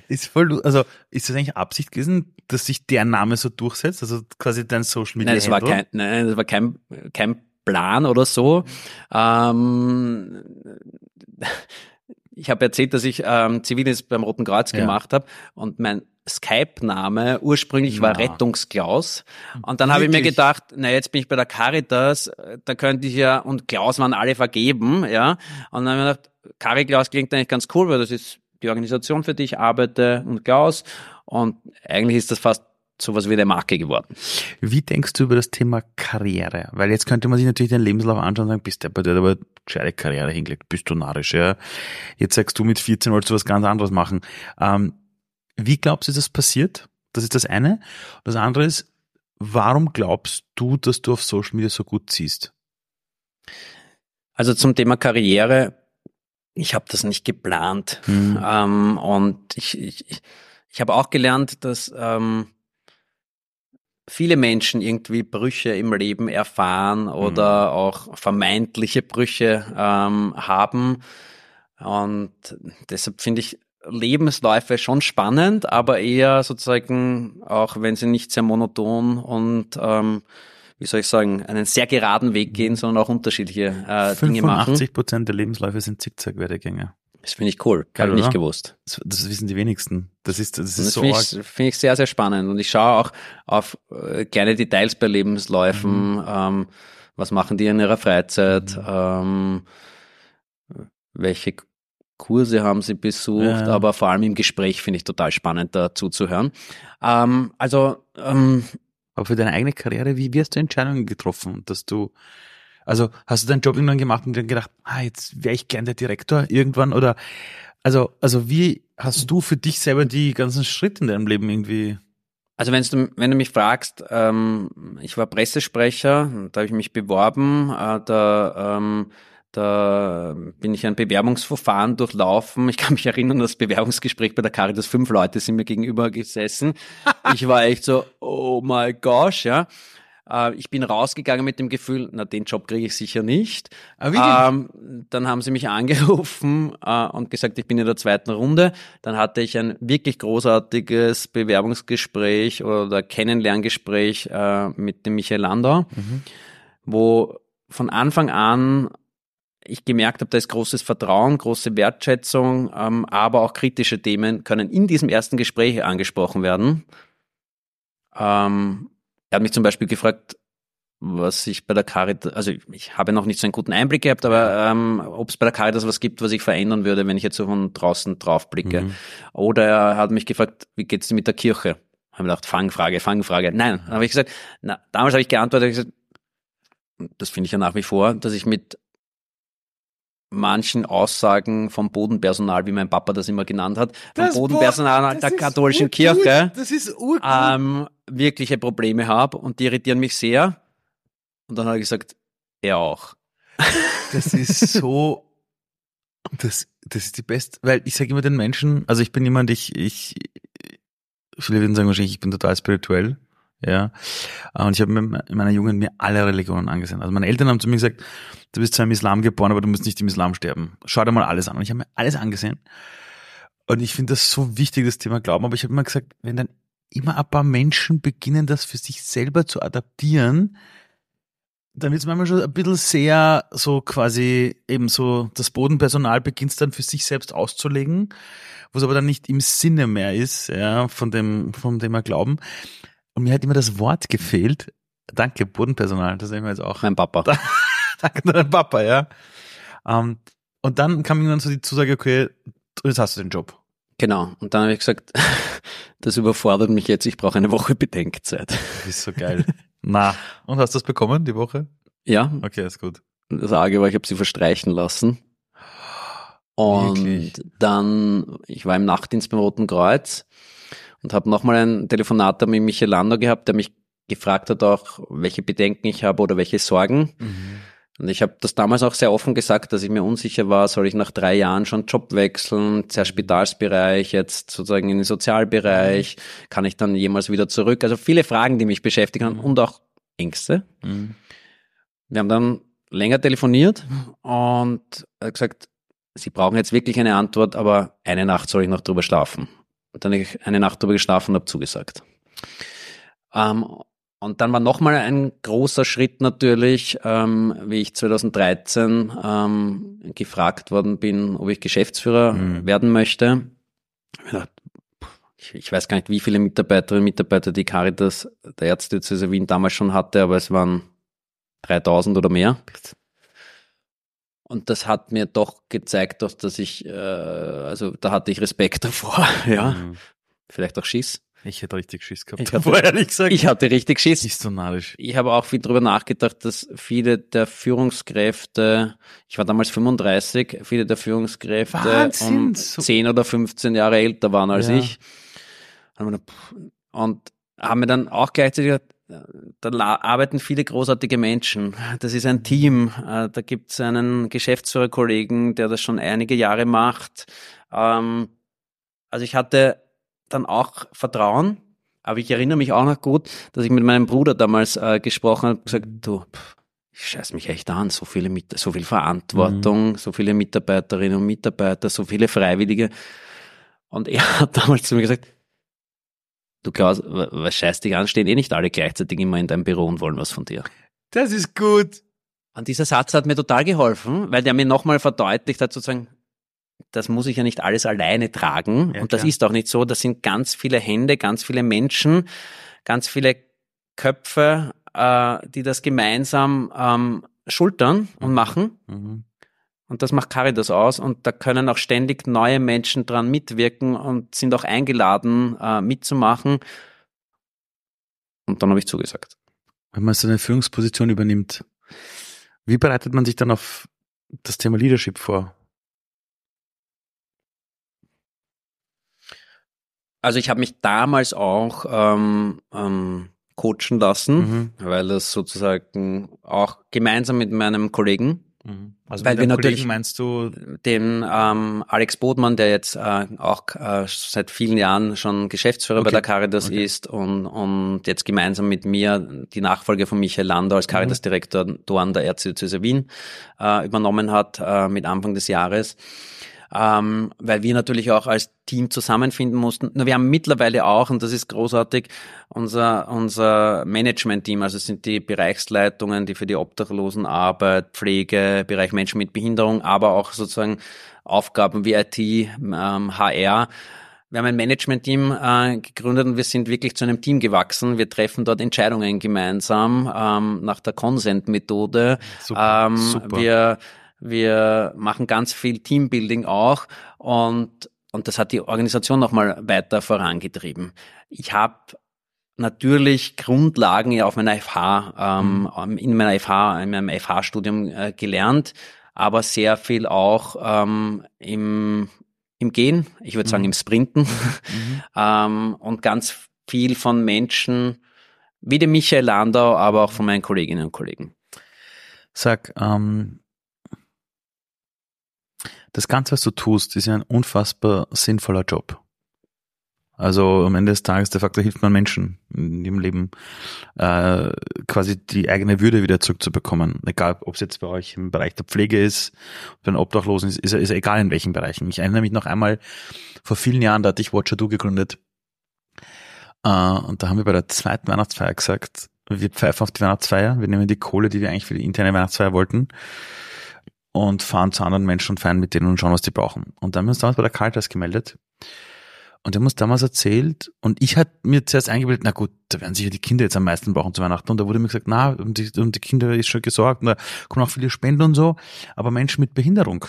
ist voll, also ist das eigentlich Absicht gewesen, dass sich der Name so durchsetzt? Also quasi dein Social Media. Nein, das war kein, nein, das war kein, kein Plan oder so. Ähm, ich habe erzählt, dass ich ähm, Zivildienst beim Roten Kreuz ja. gemacht habe und mein Skype-Name ursprünglich ja. war Rettungsklaus. Und dann habe ich mir gedacht, na jetzt bin ich bei der Caritas, da könnte ich ja, und Klaus waren alle vergeben, ja. Und dann habe ich mir gedacht, Cari Klaus klingt eigentlich ganz cool, weil das ist die Organisation, für die ich arbeite und Klaus. Und eigentlich ist das fast sowas wie eine Marke geworden. Wie denkst du über das Thema Karriere? Weil jetzt könnte man sich natürlich den Lebenslauf anschauen und sagen, bist der, der aber gescheite Karriere hingelegt, bist du narrisch, ja. Jetzt sagst du, mit 14 wolltest du was ganz anderes machen. Ähm, wie glaubst du, ist das passiert? Das ist das eine. Das andere ist, warum glaubst du, dass du auf Social Media so gut ziehst? Also zum Thema Karriere, ich habe das nicht geplant. Mhm. Ähm, und ich, ich, ich habe auch gelernt, dass ähm, viele Menschen irgendwie Brüche im Leben erfahren oder mhm. auch vermeintliche Brüche ähm, haben. Und deshalb finde ich Lebensläufe schon spannend, aber eher sozusagen, auch wenn sie nicht sehr monoton und ähm, wie soll ich sagen, einen sehr geraden Weg gehen, sondern auch unterschiedliche äh, Dinge machen. 85 Prozent der Lebensläufe sind Zickzack-Werdegänge. Das finde ich cool. Habe ich nicht gewusst. Das, das, wissen die wenigsten. Das ist, das ist das so finde ich, find ich sehr, sehr spannend. Und ich schaue auch auf äh, kleine Details bei Lebensläufen. Mhm. Ähm, was machen die in ihrer Freizeit? Mhm. Ähm, welche Kurse haben sie besucht? Ja. Aber vor allem im Gespräch finde ich total spannend, da zuzuhören. Ähm, also, ähm, aber für deine eigene Karriere, wie, wie hast du Entscheidungen getroffen, dass du also hast du deinen Job irgendwann gemacht und dann gedacht, ah, jetzt wäre ich gern der Direktor irgendwann oder also, also wie hast du für dich selber die ganzen Schritte in deinem Leben irgendwie? Also wenn du, wenn du mich fragst, ähm, ich war Pressesprecher, da habe ich mich beworben, äh, da ähm, da bin ich ein Bewerbungsverfahren durchlaufen. Ich kann mich erinnern, das Bewerbungsgespräch bei der Caritas, fünf Leute sind mir gegenüber gesessen. Ich war echt so, oh my gosh, ja. Äh, ich bin rausgegangen mit dem Gefühl, na, den Job kriege ich sicher nicht. Ah, ähm, dann haben sie mich angerufen äh, und gesagt, ich bin in der zweiten Runde. Dann hatte ich ein wirklich großartiges Bewerbungsgespräch oder Kennenlerngespräch äh, mit dem Michael Landau, mhm. wo von Anfang an ich gemerkt habe, da ist großes Vertrauen, große Wertschätzung, ähm, aber auch kritische Themen können in diesem ersten Gespräch angesprochen werden. Ähm, er hat mich zum Beispiel gefragt, was ich bei der Caritas, also ich habe noch nicht so einen guten Einblick gehabt, aber ähm, ob es bei der Caritas was gibt, was ich verändern würde, wenn ich jetzt so von draußen drauf blicke. Mhm. Oder er hat mich gefragt, wie geht's dir mit der Kirche? Haben wir gedacht, Fangfrage, Fangfrage. Nein, habe ich gesagt, na, damals habe ich geantwortet, ich gesagt, das finde ich ja nach wie vor, dass ich mit manchen Aussagen vom Bodenpersonal, wie mein Papa das immer genannt hat, vom das Bodenpersonal der katholischen. Kirche, das ist urgut. ähm, wirkliche Probleme habe und die irritieren mich sehr. Und dann hat er gesagt, er auch. Das ist so, das, das ist die beste, weil ich sage immer den Menschen, also ich bin jemand, ich, ich, viele würden sagen wahrscheinlich, ich bin total spirituell, ja. Und ich habe in meiner Jugend mir alle Religionen angesehen. Also meine Eltern haben zu mir gesagt, du bist zwar im Islam geboren, aber du musst nicht im Islam sterben. Schau dir mal alles an. Und ich habe mir alles angesehen. Und ich finde das so wichtig, das Thema Glauben. Aber ich habe immer gesagt, wenn dann immer ein paar Menschen beginnen, das für sich selber zu adaptieren, dann wird es manchmal schon ein bisschen sehr so quasi eben so, das Bodenpersonal beginnt dann für sich selbst auszulegen, wo es aber dann nicht im Sinne mehr ist, ja, von dem, von dem wir glauben. Und mir hat immer das Wort gefehlt. Danke, Bodenpersonal, das sehen wir jetzt auch. Mein Papa. Danke, dein Papa, ja. Um, ähm, und dann kam irgendwann so die Zusage, okay, jetzt hast du den Job. Genau. Und dann habe ich gesagt, das überfordert mich jetzt, ich brauche eine Woche Bedenkzeit. Das ist so geil. Na, und hast du das bekommen, die Woche? Ja. Okay, ist gut. Das Arge war, ich habe sie verstreichen lassen. Und Wirklich? dann, ich war im Nachtdienst beim Roten Kreuz und habe nochmal ein Telefonat mit Michael Landau gehabt, der mich gefragt hat auch, welche Bedenken ich habe oder welche Sorgen. Mhm. Und ich habe das damals auch sehr offen gesagt, dass ich mir unsicher war, soll ich nach drei Jahren schon Job wechseln, zuerst Spitalsbereich, jetzt sozusagen in den Sozialbereich, kann ich dann jemals wieder zurück? Also viele Fragen, die mich beschäftigen mhm. und auch Ängste. Mhm. Wir haben dann länger telefoniert und gesagt, Sie brauchen jetzt wirklich eine Antwort, aber eine Nacht soll ich noch drüber schlafen. Und dann habe ich eine Nacht drüber geschlafen und habe zugesagt. Ähm, und dann war nochmal ein großer Schritt natürlich, ähm, wie ich 2013 ähm, gefragt worden bin, ob ich Geschäftsführer mhm. werden möchte. Ich, ich, weiß gar nicht, wie viele Mitarbeiterinnen und Mitarbeiter die Caritas der Ärztediözese Wien damals schon hatte, aber es waren 3000 oder mehr. Und das hat mir doch gezeigt, dass, dass ich, äh, also da hatte ich Respekt davor, ja. Mhm. Vielleicht auch Schiss. Ich hätte richtig Schiss gehabt. Ich hatte, ehrlich gesagt. Ich hatte richtig Schiss. Ist so narrisch. Ich habe auch viel darüber nachgedacht, dass viele der Führungskräfte, ich war damals 35, viele der Führungskräfte Wahnsinn, um so 10 oder 15 Jahre älter waren als ja. ich. Und haben mir dann auch gleichzeitig gesagt, da arbeiten viele großartige Menschen. Das ist ein Team. Äh, da gibt es einen Geschäftsführerkollegen, der das schon einige Jahre macht. Ähm, also ich hatte dann auch Vertrauen. Aber ich erinnere mich auch noch gut, dass ich mit meinem Bruder damals äh, gesprochen habe, gesagt, du, pff, ich scheiß mich echt an, so viele mit, so viel Verantwortung, mhm. so viele Mitarbeiterinnen und Mitarbeiter, so viele Freiwillige. Und er hat damals zu mir gesagt, du Klaus, was scheißt dich an, stehen eh nicht alle gleichzeitig immer in deinem Büro und wollen was von dir. Das ist gut. Und dieser Satz hat mir total geholfen, weil der mir nochmal verdeutlicht hat, sozusagen, das muss ich ja nicht alles alleine tragen. Ja, und das klar. ist auch nicht so. Das sind ganz viele Hände, ganz viele Menschen, ganz viele Köpfe, äh, die das gemeinsam ähm, schultern und machen. Mhm. Und das macht Caritas aus. Und da können auch ständig neue Menschen dran mitwirken und sind auch eingeladen, äh, mitzumachen. Und dann habe ich zugesagt. Wenn man so eine Führungsposition übernimmt, wie bereitet man sich dann auf das Thema Leadership vor? Also ich habe mich damals auch ähm, ähm, coachen lassen, mhm. weil das sozusagen auch gemeinsam mit meinem Kollegen. Also Weil wir natürlich meinst du den ähm, Alex Bodmann, der jetzt äh, auch äh, seit vielen Jahren schon Geschäftsführer okay. bei der Caritas okay. ist und, und jetzt gemeinsam mit mir die Nachfolge von Michael Lander als mhm. Caritas-Direktor mhm. der Erzdiözese Wien äh, übernommen hat äh, mit Anfang des Jahres ähm, weil wir natürlich auch als Team zusammenfinden mussten. Nur wir haben mittlerweile auch, und das ist großartig, unser, unser Management-Team, also es sind die Bereichsleitungen, die für die Obdachlosenarbeit, Pflege, Bereich Menschen mit Behinderung, aber auch sozusagen Aufgaben wie IT, ähm, HR, wir haben ein Management-Team äh, gegründet und wir sind wirklich zu einem Team gewachsen. Wir treffen dort Entscheidungen gemeinsam ähm, nach der Consent-Methode. Super, ähm, super. Wir wir machen ganz viel Teambuilding auch und, und das hat die Organisation nochmal weiter vorangetrieben. Ich habe natürlich Grundlagen ja auf meiner FH, ähm, mhm. in meiner FH, in meinem FH-Studium äh, gelernt, aber sehr viel auch ähm, im, im Gehen, ich würde sagen mhm. im Sprinten mhm. ähm, und ganz viel von Menschen wie dem Michael Landau, aber auch von meinen Kolleginnen und Kollegen. Sag, ähm, das Ganze, was du tust, ist ja ein unfassbar sinnvoller Job. Also am Ende des Tages, de facto hilft man Menschen in ihrem Leben, äh, quasi die eigene Würde wieder zurückzubekommen. Egal, ob es jetzt bei euch im Bereich der Pflege ist, bei den Obdachlosen ist, ist, ist egal in welchen Bereichen. Ich erinnere mich noch einmal, vor vielen Jahren, da hatte ich Watcher Do gegründet. Äh, und da haben wir bei der zweiten Weihnachtsfeier gesagt, wir pfeifen auf die Weihnachtsfeier, wir nehmen die Kohle, die wir eigentlich für die interne Weihnachtsfeier wollten, und fahren zu anderen Menschen und feiern mit denen und schauen, was die brauchen. Und dann haben wir uns damals bei der Caritas gemeldet. Und der haben uns damals erzählt, und ich hatte mir zuerst eingebildet, na gut, da werden sicher die Kinder jetzt am meisten brauchen zu Weihnachten. Und da wurde mir gesagt, na, um die, um die Kinder ist schon gesorgt, und da kommen auch viele Spenden und so. Aber Menschen mit Behinderung,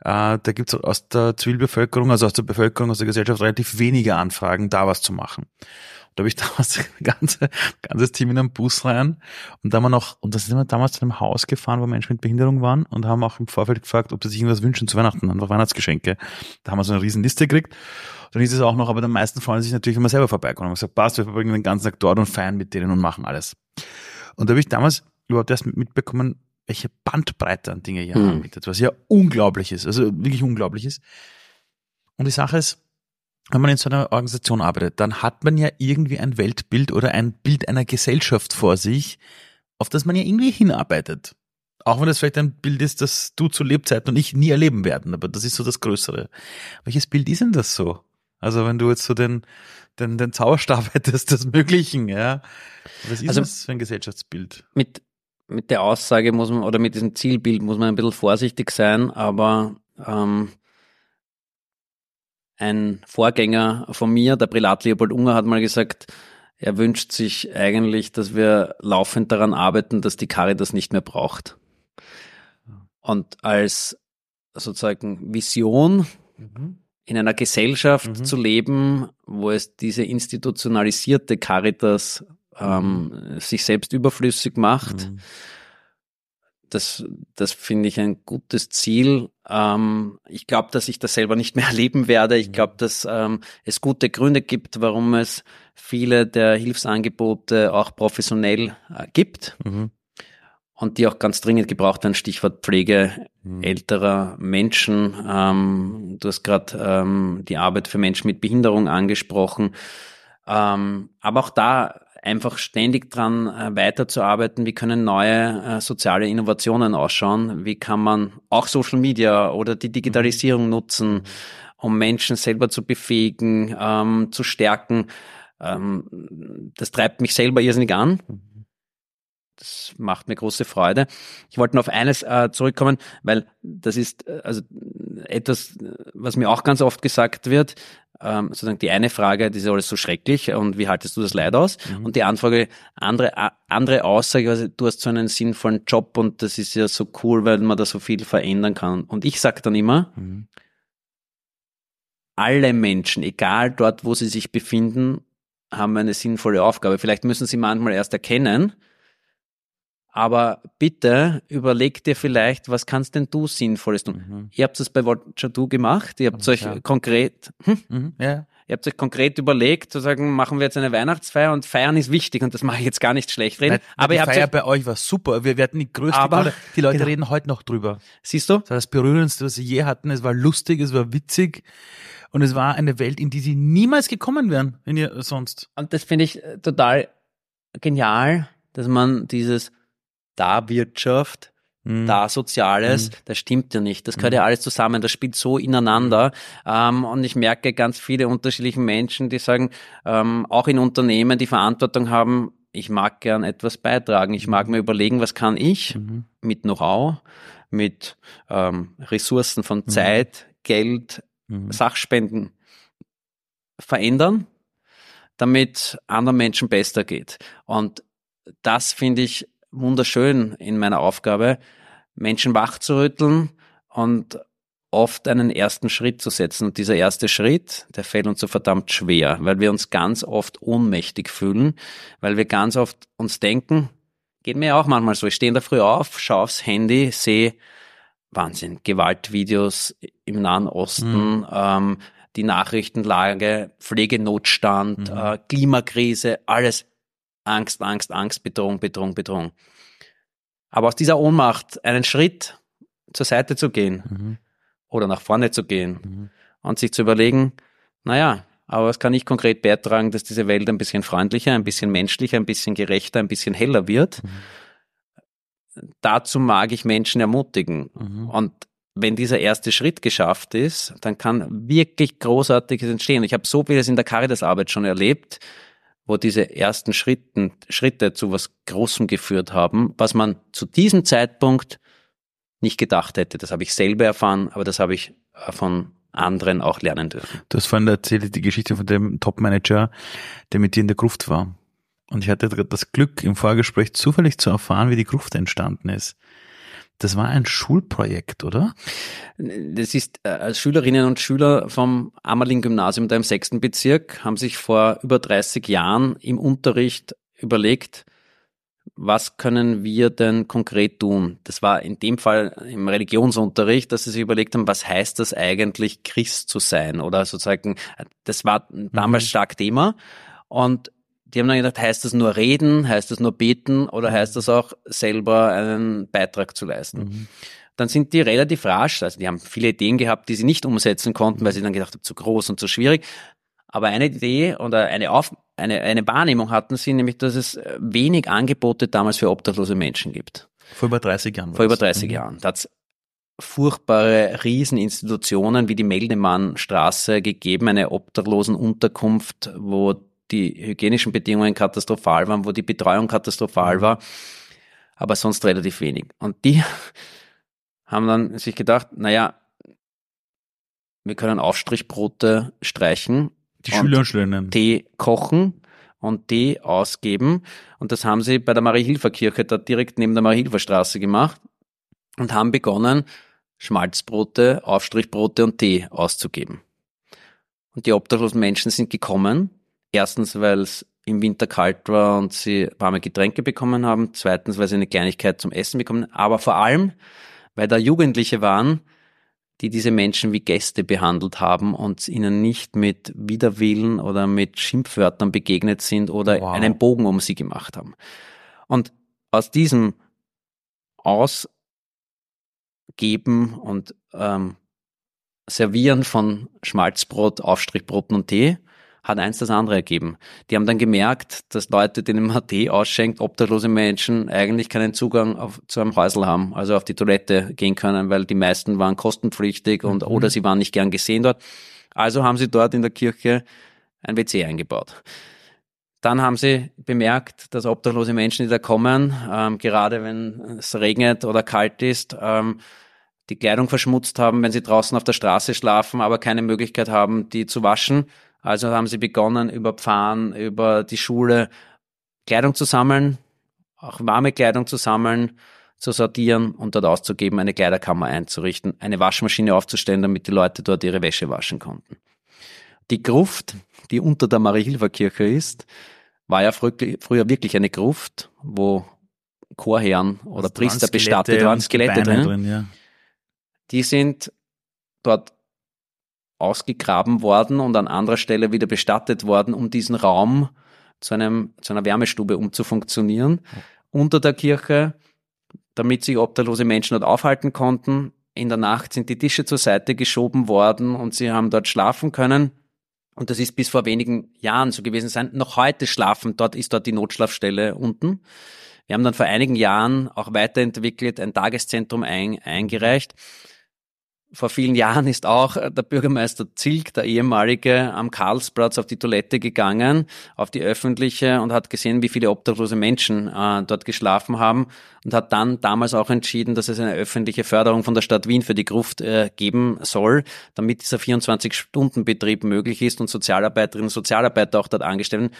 äh, da gibt's aus der Zivilbevölkerung, also aus der Bevölkerung, aus der Gesellschaft relativ wenige Anfragen, da was zu machen. Da habe ich damals ein ganze, ganzes Team in einem Bus rein und da haben wir noch, und da sind wir damals zu einem Haus gefahren, wo Menschen mit Behinderung waren und haben auch im Vorfeld gefragt, ob sie sich irgendwas wünschen zu Weihnachten, einfach Weihnachtsgeschenke. Da haben wir so eine riesen Liste gekriegt. Dann hieß es auch noch, aber die meisten freuen sich natürlich, wenn wir selber vorbeikommen. Und haben gesagt, passt, wir verbringen den ganzen Tag dort und feiern mit denen und machen alles. Und da habe ich damals überhaupt erst mitbekommen, welche Bandbreite an Dinge hier hm. anbietet, was ja unglaublich ist, also wirklich unglaublich ist. Und die Sache ist, wenn man in so einer Organisation arbeitet, dann hat man ja irgendwie ein Weltbild oder ein Bild einer Gesellschaft vor sich, auf das man ja irgendwie hinarbeitet. Auch wenn das vielleicht ein Bild ist, das du zu Lebzeiten und ich nie erleben werden, aber das ist so das Größere. Welches Bild ist denn das so? Also wenn du jetzt so den, den, den Zauberstab hättest des Möglichen, ja. Was ist also das für ein Gesellschaftsbild? Mit, mit der Aussage muss man, oder mit diesem Zielbild muss man ein bisschen vorsichtig sein, aber ähm, ein Vorgänger von mir, der Prälat Leopold Unger, hat mal gesagt, er wünscht sich eigentlich, dass wir laufend daran arbeiten, dass die Caritas nicht mehr braucht. Und als sozusagen Vision mhm. in einer Gesellschaft mhm. zu leben, wo es diese institutionalisierte Caritas ähm, mhm. sich selbst überflüssig macht, mhm das, das finde ich ein gutes Ziel. Ähm, ich glaube, dass ich das selber nicht mehr erleben werde. Ich glaube, dass ähm, es gute Gründe gibt, warum es viele der Hilfsangebote auch professionell äh, gibt. Mhm. Und die auch ganz dringend gebraucht werden, Stichwort Pflege mhm. älterer Menschen. Ähm, du hast gerade ähm, die Arbeit für Menschen mit Behinderung angesprochen. Ähm, aber auch da einfach ständig dran äh, weiterzuarbeiten, wie können neue äh, soziale Innovationen ausschauen, wie kann man auch Social Media oder die Digitalisierung nutzen, um Menschen selber zu befähigen, ähm, zu stärken. Ähm, das treibt mich selber irrsinnig an. Das macht mir große Freude. Ich wollte noch auf eines äh, zurückkommen, weil das ist äh, also etwas, was mir auch ganz oft gesagt wird. Ähm, sozusagen die eine Frage, das ist alles so schrecklich und wie haltest du das Leid aus? Mhm. Und die Anfrage, andere, andere Aussage, also du hast so einen sinnvollen Job und das ist ja so cool, weil man da so viel verändern kann. Und ich sage dann immer, mhm. alle Menschen, egal dort, wo sie sich befinden, haben eine sinnvolle Aufgabe. Vielleicht müssen sie manchmal erst erkennen, aber bitte überleg dir vielleicht, was kannst denn du Sinnvolles tun? Mhm. Ihr habt es bei Watcher Do gemacht, ihr habt euch ja. konkret, hm? mhm. ja. ihr habt euch konkret überlegt, zu sagen, machen wir jetzt eine Weihnachtsfeier und feiern ist wichtig und das mache ich jetzt gar nicht schlecht reden. Weil, aber die Feier bei euch war super. Wir, wir hatten die größte aber, Rolle. Die Leute genau. reden heute noch drüber. Siehst du? Das war das Berührendste, was sie je hatten. Es war lustig, es war witzig. Und es war eine Welt, in die sie niemals gekommen wären, wenn ihr sonst. Und das finde ich äh, total genial, dass man dieses da Wirtschaft, mhm. da Soziales, mhm. das stimmt ja nicht. Das gehört mhm. ja alles zusammen, das spielt so ineinander. Ähm, und ich merke ganz viele unterschiedliche Menschen, die sagen, ähm, auch in Unternehmen, die Verantwortung haben, ich mag gern etwas beitragen. Ich mag mir überlegen, was kann ich mhm. mit Know-how, mit ähm, Ressourcen von mhm. Zeit, Geld, mhm. Sachspenden verändern, damit anderen Menschen besser geht. Und das finde ich wunderschön in meiner Aufgabe, Menschen wachzurütteln und oft einen ersten Schritt zu setzen. Und dieser erste Schritt, der fällt uns so verdammt schwer, weil wir uns ganz oft ohnmächtig fühlen, weil wir ganz oft uns denken, geht mir auch manchmal so, ich stehe in der Früh auf, schaue aufs Handy, sehe Wahnsinn, Gewaltvideos im Nahen Osten, mhm. ähm, die Nachrichtenlage, Pflegenotstand, mhm. äh, Klimakrise, alles Angst, Angst, Angst, Bedrohung, Bedrohung, Bedrohung. Aber aus dieser Ohnmacht einen Schritt zur Seite zu gehen mhm. oder nach vorne zu gehen mhm. und sich zu überlegen, naja, aber was kann ich konkret beitragen, dass diese Welt ein bisschen freundlicher, ein bisschen menschlicher, ein bisschen gerechter, ein bisschen heller wird. Mhm. Dazu mag ich Menschen ermutigen. Mhm. Und wenn dieser erste Schritt geschafft ist, dann kann wirklich Großartiges entstehen. Ich habe so vieles in der Caritas-Arbeit schon erlebt, wo diese ersten Schritten, Schritte zu was Großem geführt haben, was man zu diesem Zeitpunkt nicht gedacht hätte. Das habe ich selber erfahren, aber das habe ich äh, von anderen auch lernen dürfen. Du hast vorhin erzählt die Geschichte von dem Top-Manager, der mit dir in der Gruft war. Und ich hatte das Glück, im Vorgespräch zufällig zu erfahren, wie die Gruft entstanden ist. Das war ein Schulprojekt, oder? Das ist äh, Schülerinnen und Schüler vom Ammerling-Gymnasium da im sechsten Bezirk haben sich vor über 30 Jahren im Unterricht überlegt, was können wir denn konkret tun? Das war in dem Fall im Religionsunterricht, dass sie sich überlegt haben, was heißt das eigentlich, Christ zu sein? Oder sozusagen, das war damals mhm. stark Thema. Und die haben dann gedacht, heißt das nur reden, heißt das nur beten oder heißt das auch selber einen Beitrag zu leisten? Mhm. Dann sind die relativ rasch, also die haben viele Ideen gehabt, die sie nicht umsetzen konnten, weil sie dann gedacht haben, zu groß und zu schwierig. Aber eine Idee oder eine, Auf, eine, eine Wahrnehmung hatten sie, nämlich, dass es wenig Angebote damals für obdachlose Menschen gibt. Vor über 30 Jahren. Vor über 30 mhm. Jahren. Da hat's furchtbare Rieseninstitutionen wie die Meldemannstraße gegeben, eine Obdachlosenunterkunft, wo die hygienischen Bedingungen katastrophal waren, wo die Betreuung katastrophal mhm. war, aber sonst relativ wenig. Und die haben dann sich gedacht, naja, wir können Aufstrichbrote streichen. Die Schüler und Schülerinnen. Tee kochen und Tee ausgeben. Und das haben sie bei der Marie-Hilfer-Kirche da direkt neben der Marie-Hilfer-Straße gemacht und haben begonnen, Schmalzbrote, Aufstrichbrote und Tee auszugeben. Und die obdachlosen Menschen sind gekommen Erstens, weil es im Winter kalt war und sie warme Getränke bekommen haben. Zweitens, weil sie eine Kleinigkeit zum Essen bekommen. Aber vor allem, weil da Jugendliche waren, die diese Menschen wie Gäste behandelt haben und ihnen nicht mit Widerwillen oder mit Schimpfwörtern begegnet sind oder wow. einen Bogen um sie gemacht haben. Und aus diesem Ausgeben und ähm, Servieren von Schmalzbrot, Aufstrichbroten und Tee hat eins das andere ergeben. Die haben dann gemerkt, dass Leute, denen man Tee ausschenkt, obdachlose Menschen eigentlich keinen Zugang auf, zu einem Häusl haben, also auf die Toilette gehen können, weil die meisten waren kostenpflichtig und mhm. oder sie waren nicht gern gesehen dort. Also haben sie dort in der Kirche ein WC eingebaut. Dann haben sie bemerkt, dass obdachlose Menschen, die da kommen, ähm, gerade wenn es regnet oder kalt ist, ähm, die Kleidung verschmutzt haben, wenn sie draußen auf der Straße schlafen, aber keine Möglichkeit haben, die zu waschen. Also haben sie begonnen, über Pfarren, über die Schule Kleidung zu sammeln, auch warme Kleidung zu sammeln, zu sortieren und dort auszugeben, eine Kleiderkammer einzurichten, eine Waschmaschine aufzustellen, damit die Leute dort ihre Wäsche waschen konnten. Die Gruft, die unter der Mariahilferkirche ist, war ja früher wirklich eine Gruft, wo Chorherren oder Priester bestattet waren, Skelette drin. drin ja. Die sind dort ausgegraben worden und an anderer Stelle wieder bestattet worden, um diesen Raum zu einem, zu einer Wärmestube umzufunktionieren. Unter der Kirche, damit sich obdachlose Menschen dort aufhalten konnten. In der Nacht sind die Tische zur Seite geschoben worden und sie haben dort schlafen können. Und das ist bis vor wenigen Jahren so gewesen sein. Noch heute schlafen dort, ist dort die Notschlafstelle unten. Wir haben dann vor einigen Jahren auch weiterentwickelt, ein Tageszentrum ein, eingereicht vor vielen Jahren ist auch äh, der Bürgermeister Zilk, der ehemalige, am Karlsplatz auf die Toilette gegangen, auf die öffentliche und hat gesehen, wie viele obdachlose Menschen äh, dort geschlafen haben und hat dann damals auch entschieden, dass es eine öffentliche Förderung von der Stadt Wien für die Gruft äh, geben soll, damit dieser 24-Stunden-Betrieb möglich ist und Sozialarbeiterinnen und Sozialarbeiter auch dort angestellt werden.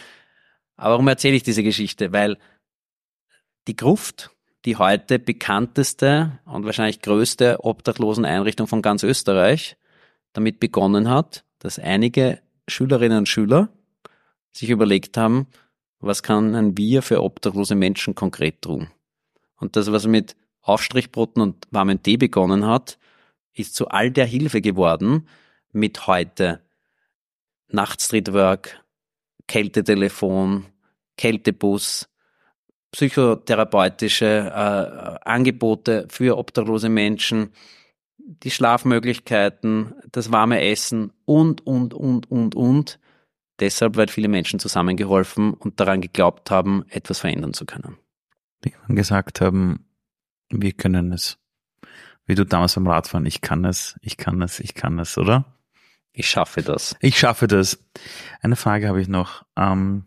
Aber warum erzähle ich diese Geschichte? Weil die Gruft, die heute bekannteste und wahrscheinlich größte Obdachloseneinrichtung von ganz Österreich damit begonnen hat, dass einige Schülerinnen und Schüler sich überlegt haben, was können wir für obdachlose Menschen konkret tun? Und das, was mit Aufstrichbroten und warmen Tee begonnen hat, ist zu all der Hilfe geworden mit heute Nachtstreetwork, Kältetelefon, Kältebus, psychotherapeutische äh, Angebote für obdachlose Menschen, die Schlafmöglichkeiten, das warme Essen und, und, und, und, und. Deshalb, weil viele Menschen zusammengeholfen und daran geglaubt haben, etwas verändern zu können. Die gesagt haben, wir können es. Wie du damals beim Radfahren, ich kann es, ich kann es, ich kann es, oder? Ich schaffe das. Ich schaffe das. Eine Frage habe ich noch. Ähm,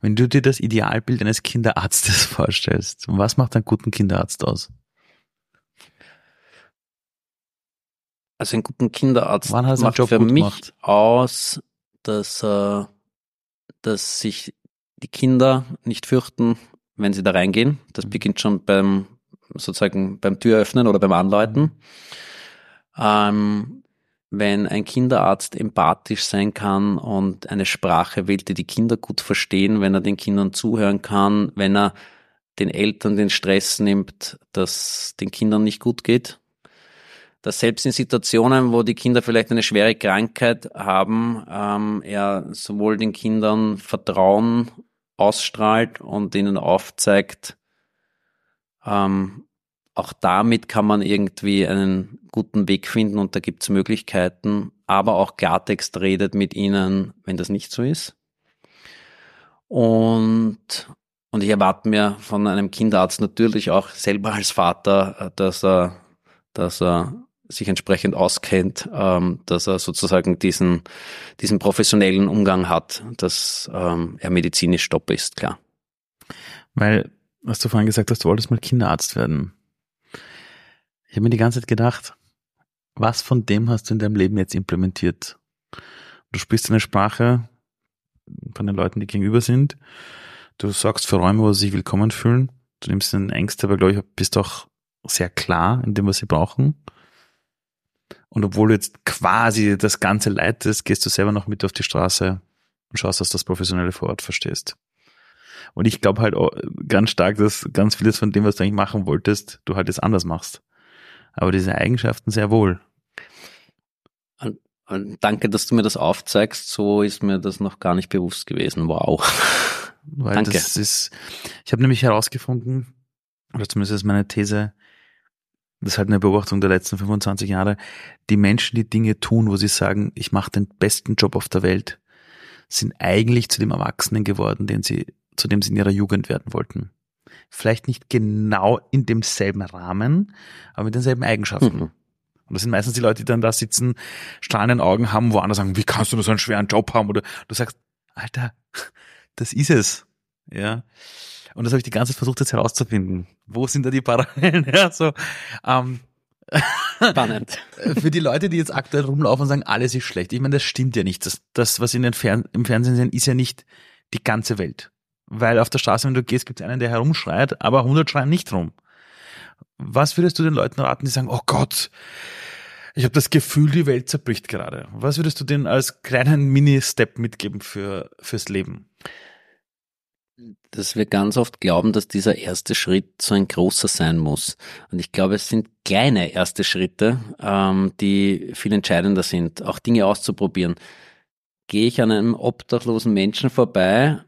wenn du dir das Idealbild eines Kinderarztes vorstellst, was macht einen guten Kinderarzt aus? Also einen guten Kinderarzt macht für mich gemacht? aus, dass, äh, dass sich die Kinder nicht fürchten, wenn sie da reingehen. Das mhm. beginnt schon beim sozusagen beim Türöffnen oder beim Anläuten. Mhm. Ähm, wenn ein Kinderarzt empathisch sein kann und eine Sprache wählt, die die Kinder gut verstehen, wenn er den Kindern zuhören kann, wenn er den Eltern den Stress nimmt, dass den Kindern nicht gut geht. Dass selbst in Situationen, wo die Kinder vielleicht eine schwere Krankheit haben, ähm, er sowohl den Kindern Vertrauen ausstrahlt und ihnen aufzeigt, ähm, auch damit kann man irgendwie einen guten Weg finden und da gibt es Möglichkeiten, aber auch Klartext redet mit ihnen, wenn das nicht so ist. Und, und ich erwarte mir von einem Kinderarzt natürlich auch selber als Vater, dass er, dass er sich entsprechend auskennt, ähm, dass er sozusagen diesen, diesen professionellen Umgang hat, dass ähm, er medizinisch stopp ist, klar. Weil, was du vorhin gesagt hast, du wolltest mal Kinderarzt werden. Ich habe mir die ganze Zeit gedacht, was von dem hast du in deinem Leben jetzt implementiert? Du sprichst eine Sprache von den Leuten, die gegenüber sind. Du sorgst für Räume, wo sie sich willkommen fühlen. Du nimmst den Ängste, aber glaube ich, bist auch sehr klar in dem, was sie brauchen. Und obwohl du jetzt quasi das Ganze leitest, gehst du selber noch mit auf die Straße und schaust, dass du das Professionelle vor Ort verstehst. Und ich glaube halt ganz stark, dass ganz vieles von dem, was du eigentlich machen wolltest, du halt jetzt anders machst aber diese Eigenschaften sehr wohl. Und, und danke, dass du mir das aufzeigst. So ist mir das noch gar nicht bewusst gewesen. Wow. Weil danke. Das ist, ich habe nämlich herausgefunden, oder zumindest ist meine These, das ist halt eine Beobachtung der letzten 25 Jahre, die Menschen, die Dinge tun, wo sie sagen, ich mache den besten Job auf der Welt, sind eigentlich zu dem Erwachsenen geworden, den sie, zu dem sie in ihrer Jugend werden wollten. Vielleicht nicht genau in demselben Rahmen, aber mit denselben Eigenschaften. Mhm. Und das sind meistens die Leute, die dann da sitzen, strahlenden Augen haben, wo andere sagen, wie kannst du nur so einen schweren Job haben? Oder du sagst, Alter, das ist es. Ja. Und das habe ich die ganze Zeit versucht jetzt herauszufinden. Wo sind da die Parallelen? Ja, so, ähm, Spannend. Für die Leute, die jetzt aktuell rumlaufen und sagen, alles ist schlecht. Ich meine, das stimmt ja nicht. Das, das was in den Fern im Fernsehen sind, ist ja nicht die ganze Welt. Weil auf der Straße, wenn du gehst, gibt es einen, der herumschreit, aber 100 schreien nicht rum. Was würdest du den Leuten raten, die sagen, oh Gott, ich habe das Gefühl, die Welt zerbricht gerade. Was würdest du denen als kleinen Mini-Step mitgeben für, fürs Leben? Dass wir ganz oft glauben, dass dieser erste Schritt so ein großer sein muss. Und ich glaube, es sind kleine erste Schritte, ähm, die viel entscheidender sind, auch Dinge auszuprobieren. Gehe ich an einem obdachlosen Menschen vorbei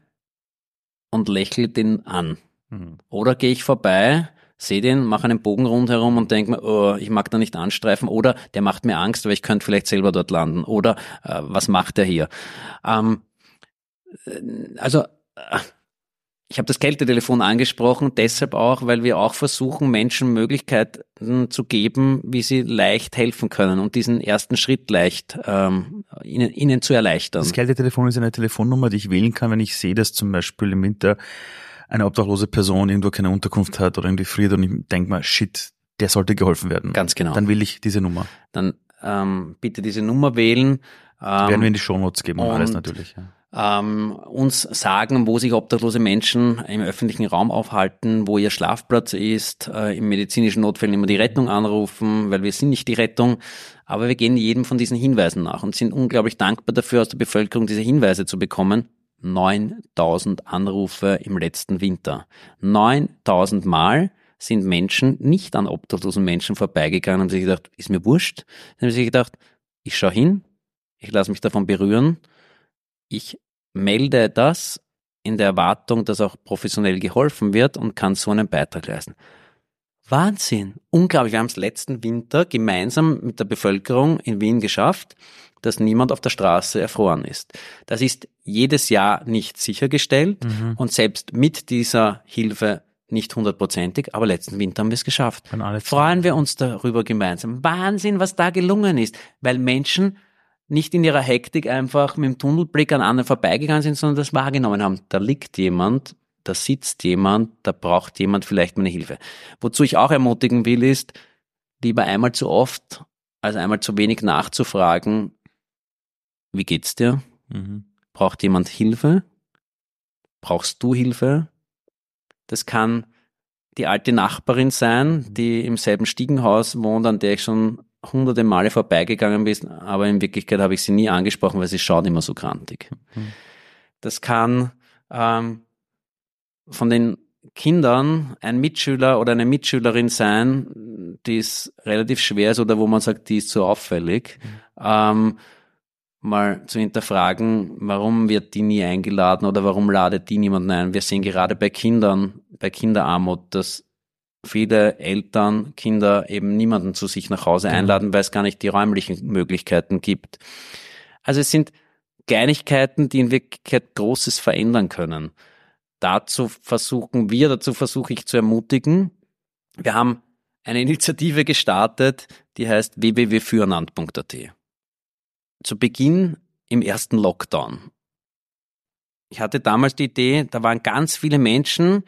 und lächle den an? Mhm. Oder gehe ich vorbei sehe den, mache einen Bogen rundherum und denke mir, oh, ich mag da nicht anstreifen oder der macht mir Angst, weil ich könnte vielleicht selber dort landen oder äh, was macht er hier? Ähm, äh, also äh, ich habe das Kältetelefon angesprochen, deshalb auch, weil wir auch versuchen, Menschen Möglichkeiten zu geben, wie sie leicht helfen können und diesen ersten Schritt leicht ähm, ihnen, ihnen zu erleichtern. Das Kältetelefon ist eine Telefonnummer, die ich wählen kann, wenn ich sehe, dass zum Beispiel im Winter eine obdachlose Person irgendwo keine Unterkunft hat oder irgendwie friert und ich denke mal, shit, der sollte geholfen werden. Ganz genau. Dann will ich diese Nummer. Dann ähm, bitte diese Nummer wählen. Ähm, werden wir in die Shownotes geben und, und alles natürlich. Ja. Ähm, uns sagen, wo sich obdachlose Menschen im öffentlichen Raum aufhalten, wo ihr Schlafplatz ist, äh, im medizinischen Notfällen immer die Rettung anrufen, weil wir sind nicht die Rettung, aber wir gehen jedem von diesen Hinweisen nach und sind unglaublich dankbar dafür, aus der Bevölkerung diese Hinweise zu bekommen 9000 Anrufe im letzten Winter. 9000 Mal sind Menschen nicht an obdachlosen Menschen vorbeigegangen und haben sich gedacht, ist mir wurscht. Dann haben sie sich gedacht, ich schaue hin, ich lasse mich davon berühren, ich melde das in der Erwartung, dass auch professionell geholfen wird und kann so einen Beitrag leisten. Wahnsinn! Unglaublich. Wir haben es letzten Winter gemeinsam mit der Bevölkerung in Wien geschafft, dass niemand auf der Straße erfroren ist. Das ist jedes Jahr nicht sichergestellt mhm. und selbst mit dieser Hilfe nicht hundertprozentig, aber letzten Winter haben wir es geschafft. Freuen wir uns darüber gemeinsam. Wahnsinn, was da gelungen ist, weil Menschen nicht in ihrer Hektik einfach mit dem Tunnelblick an anderen vorbeigegangen sind, sondern das wahrgenommen haben. Da liegt jemand, da sitzt jemand, da braucht jemand vielleicht meine Hilfe. Wozu ich auch ermutigen will, ist, lieber einmal zu oft als einmal zu wenig nachzufragen, wie geht's dir? Mhm. Braucht jemand Hilfe? Brauchst du Hilfe? Das kann die alte Nachbarin sein, die im selben Stiegenhaus wohnt, an der ich schon hunderte Male vorbeigegangen bin, aber in Wirklichkeit habe ich sie nie angesprochen, weil sie schaut immer so grantig. Mhm. Das kann ähm, von den Kindern ein Mitschüler oder eine Mitschülerin sein, die es relativ schwer ist oder wo man sagt, die ist so auffällig. Mhm. Ähm, mal zu hinterfragen, warum wird die nie eingeladen oder warum ladet die niemanden ein. Wir sehen gerade bei Kindern, bei Kinderarmut, dass viele Eltern Kinder eben niemanden zu sich nach Hause genau. einladen, weil es gar nicht die räumlichen Möglichkeiten gibt. Also es sind Kleinigkeiten, die in Wirklichkeit Großes verändern können. Dazu versuchen wir, dazu versuche ich zu ermutigen. Wir haben eine Initiative gestartet, die heißt www.füreinander.at zu Beginn im ersten Lockdown. Ich hatte damals die Idee, da waren ganz viele Menschen,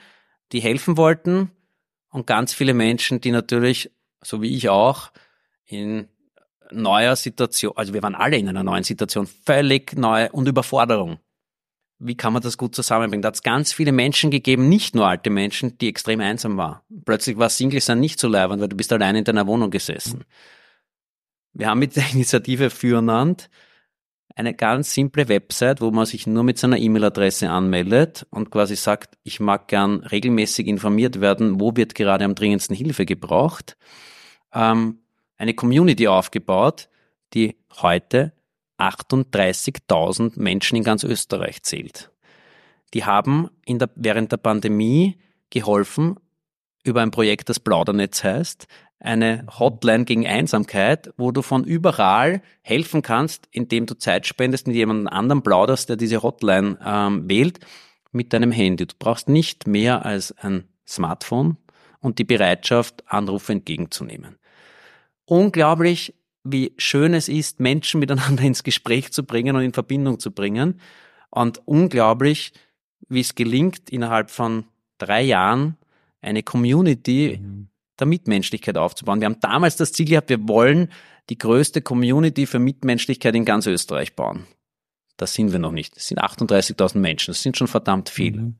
die helfen wollten und ganz viele Menschen, die natürlich, so wie ich auch, in neuer Situation, also wir waren alle in einer neuen Situation, völlig neu und Überforderung. Wie kann man das gut zusammenbringen? Da hat es ganz viele Menschen gegeben, nicht nur alte Menschen, die extrem einsam waren. Plötzlich war Single sein nicht so leibend, weil du bist allein in deiner Wohnung gesessen. Wir haben mit der Initiative Füreinander eine ganz simple Website, wo man sich nur mit seiner E-Mail-Adresse anmeldet und quasi sagt, ich mag gern regelmäßig informiert werden, wo wird gerade am dringendsten Hilfe gebraucht. Ähm, eine Community aufgebaut, die heute 38.000 Menschen in ganz Österreich zählt. Die haben der, während der Pandemie geholfen, über ein Projekt, das Plaudernetz heißt, eine Hotline gegen Einsamkeit, wo du von überall helfen kannst, indem du Zeit spendest, mit jemandem anderen plauderst, der diese Hotline ähm, wählt, mit deinem Handy. Du brauchst nicht mehr als ein Smartphone und die Bereitschaft, Anrufe entgegenzunehmen. Unglaublich, wie schön es ist, Menschen miteinander ins Gespräch zu bringen und in Verbindung zu bringen. Und unglaublich, wie es gelingt, innerhalb von drei Jahren eine Community mhm. Der Mitmenschlichkeit aufzubauen. Wir haben damals das Ziel gehabt, wir wollen die größte Community für Mitmenschlichkeit in ganz Österreich bauen. Das sind wir noch nicht. Es sind 38.000 Menschen. Das sind schon verdammt viel. Mhm.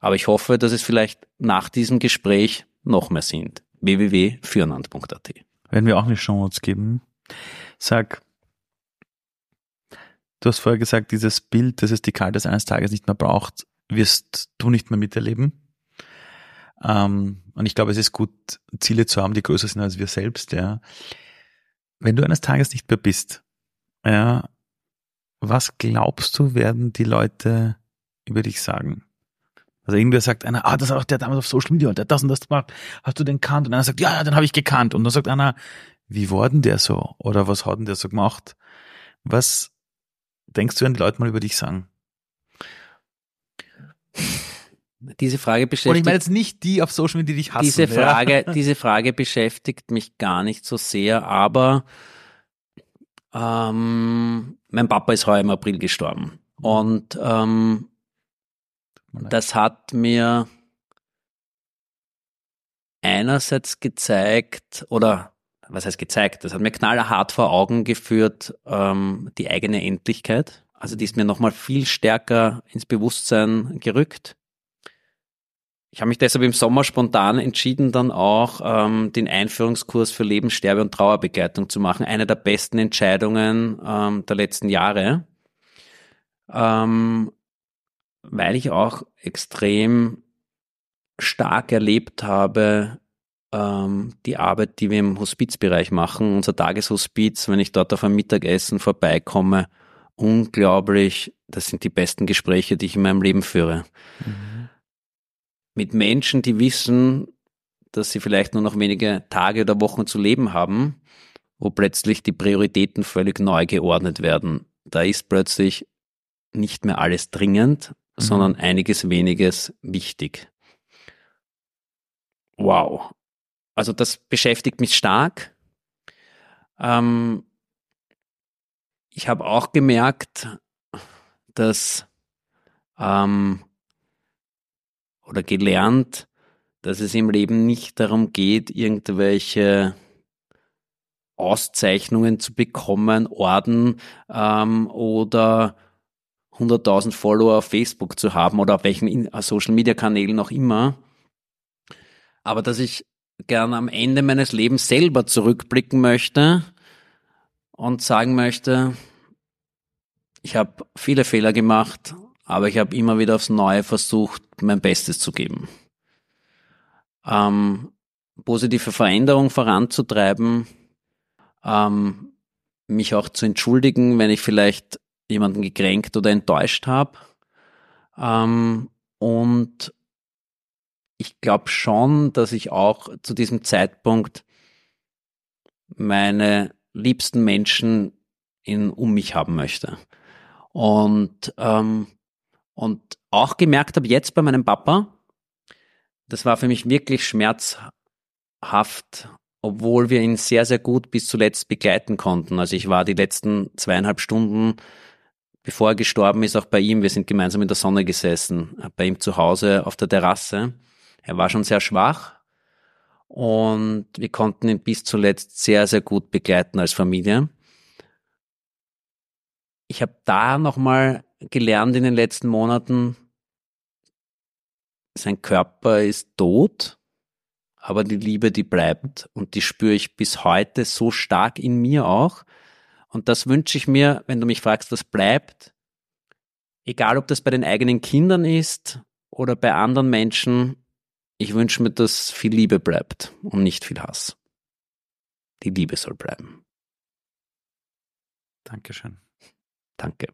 Aber ich hoffe, dass es vielleicht nach diesem Gespräch noch mehr sind. www.fürnand.at. Werden wir auch eine Chance geben. Sag, du hast vorher gesagt, dieses Bild, dass es die Kaltes eines Tages nicht mehr braucht, wirst du nicht mehr miterleben. Ähm, und ich glaube, es ist gut, Ziele zu haben, die größer sind als wir selbst, ja. Wenn du eines Tages nicht mehr bist, ja, was glaubst du, werden die Leute über dich sagen? Also irgendwer sagt einer, ah, das hat auch der damals auf Social Media und der das und das gemacht. Hast du den kannt? Und einer sagt, ja, ja, den habe ich gekannt. Und dann sagt einer, wie war denn der so? Oder was hat denn der so gemacht? Was denkst du, wenn die Leute mal über dich sagen? Diese Frage beschäftigt. Und ich meine jetzt nicht die auf Social Media, die dich hassen. Diese Frage, ja. diese Frage beschäftigt mich gar nicht so sehr, aber ähm, mein Papa ist heuer im April gestorben. Und ähm, das hat mir einerseits gezeigt, oder was heißt gezeigt, das hat mir knallhart vor Augen geführt, ähm, die eigene Endlichkeit. Also die ist mir nochmal viel stärker ins Bewusstsein gerückt. Ich habe mich deshalb im Sommer spontan entschieden, dann auch ähm, den Einführungskurs für Leben, Sterbe und Trauerbegleitung zu machen. Eine der besten Entscheidungen ähm, der letzten Jahre. Ähm, weil ich auch extrem stark erlebt habe, ähm, die Arbeit, die wir im Hospizbereich machen, unser Tageshospiz, wenn ich dort auf ein Mittagessen vorbeikomme, unglaublich, das sind die besten Gespräche, die ich in meinem Leben führe. Mhm. Mit Menschen, die wissen, dass sie vielleicht nur noch wenige Tage oder Wochen zu leben haben, wo plötzlich die Prioritäten völlig neu geordnet werden. Da ist plötzlich nicht mehr alles dringend, mhm. sondern einiges weniges wichtig. Wow. Also das beschäftigt mich stark. Ähm, ich habe auch gemerkt, dass ähm, oder gelernt, dass es im Leben nicht darum geht, irgendwelche Auszeichnungen zu bekommen, Orden ähm, oder 100.000 Follower auf Facebook zu haben oder auf welchen Social-Media-Kanälen auch immer. Aber dass ich gern am Ende meines Lebens selber zurückblicken möchte und sagen möchte, ich habe viele Fehler gemacht, aber ich habe immer wieder aufs Neue versucht, mein Bestes zu geben. Ähm, positive Veränderung voranzutreiben, ähm, mich auch zu entschuldigen, wenn ich vielleicht jemanden gekränkt oder enttäuscht habe. Ähm, und ich glaube schon, dass ich auch zu diesem Zeitpunkt meine liebsten Menschen in, um mich haben möchte. Und, ähm, und auch gemerkt habe jetzt bei meinem Papa, das war für mich wirklich schmerzhaft, obwohl wir ihn sehr, sehr gut bis zuletzt begleiten konnten. Also ich war die letzten zweieinhalb Stunden bevor er gestorben ist, auch bei ihm. Wir sind gemeinsam in der Sonne gesessen, bei ihm zu Hause auf der Terrasse. Er war schon sehr schwach und wir konnten ihn bis zuletzt sehr, sehr gut begleiten als Familie. Ich habe da nochmal gelernt in den letzten Monaten, sein Körper ist tot, aber die Liebe, die bleibt und die spüre ich bis heute so stark in mir auch. Und das wünsche ich mir, wenn du mich fragst, was bleibt, egal ob das bei den eigenen Kindern ist oder bei anderen Menschen, ich wünsche mir, dass viel Liebe bleibt und nicht viel Hass. Die Liebe soll bleiben. Dankeschön. Danke.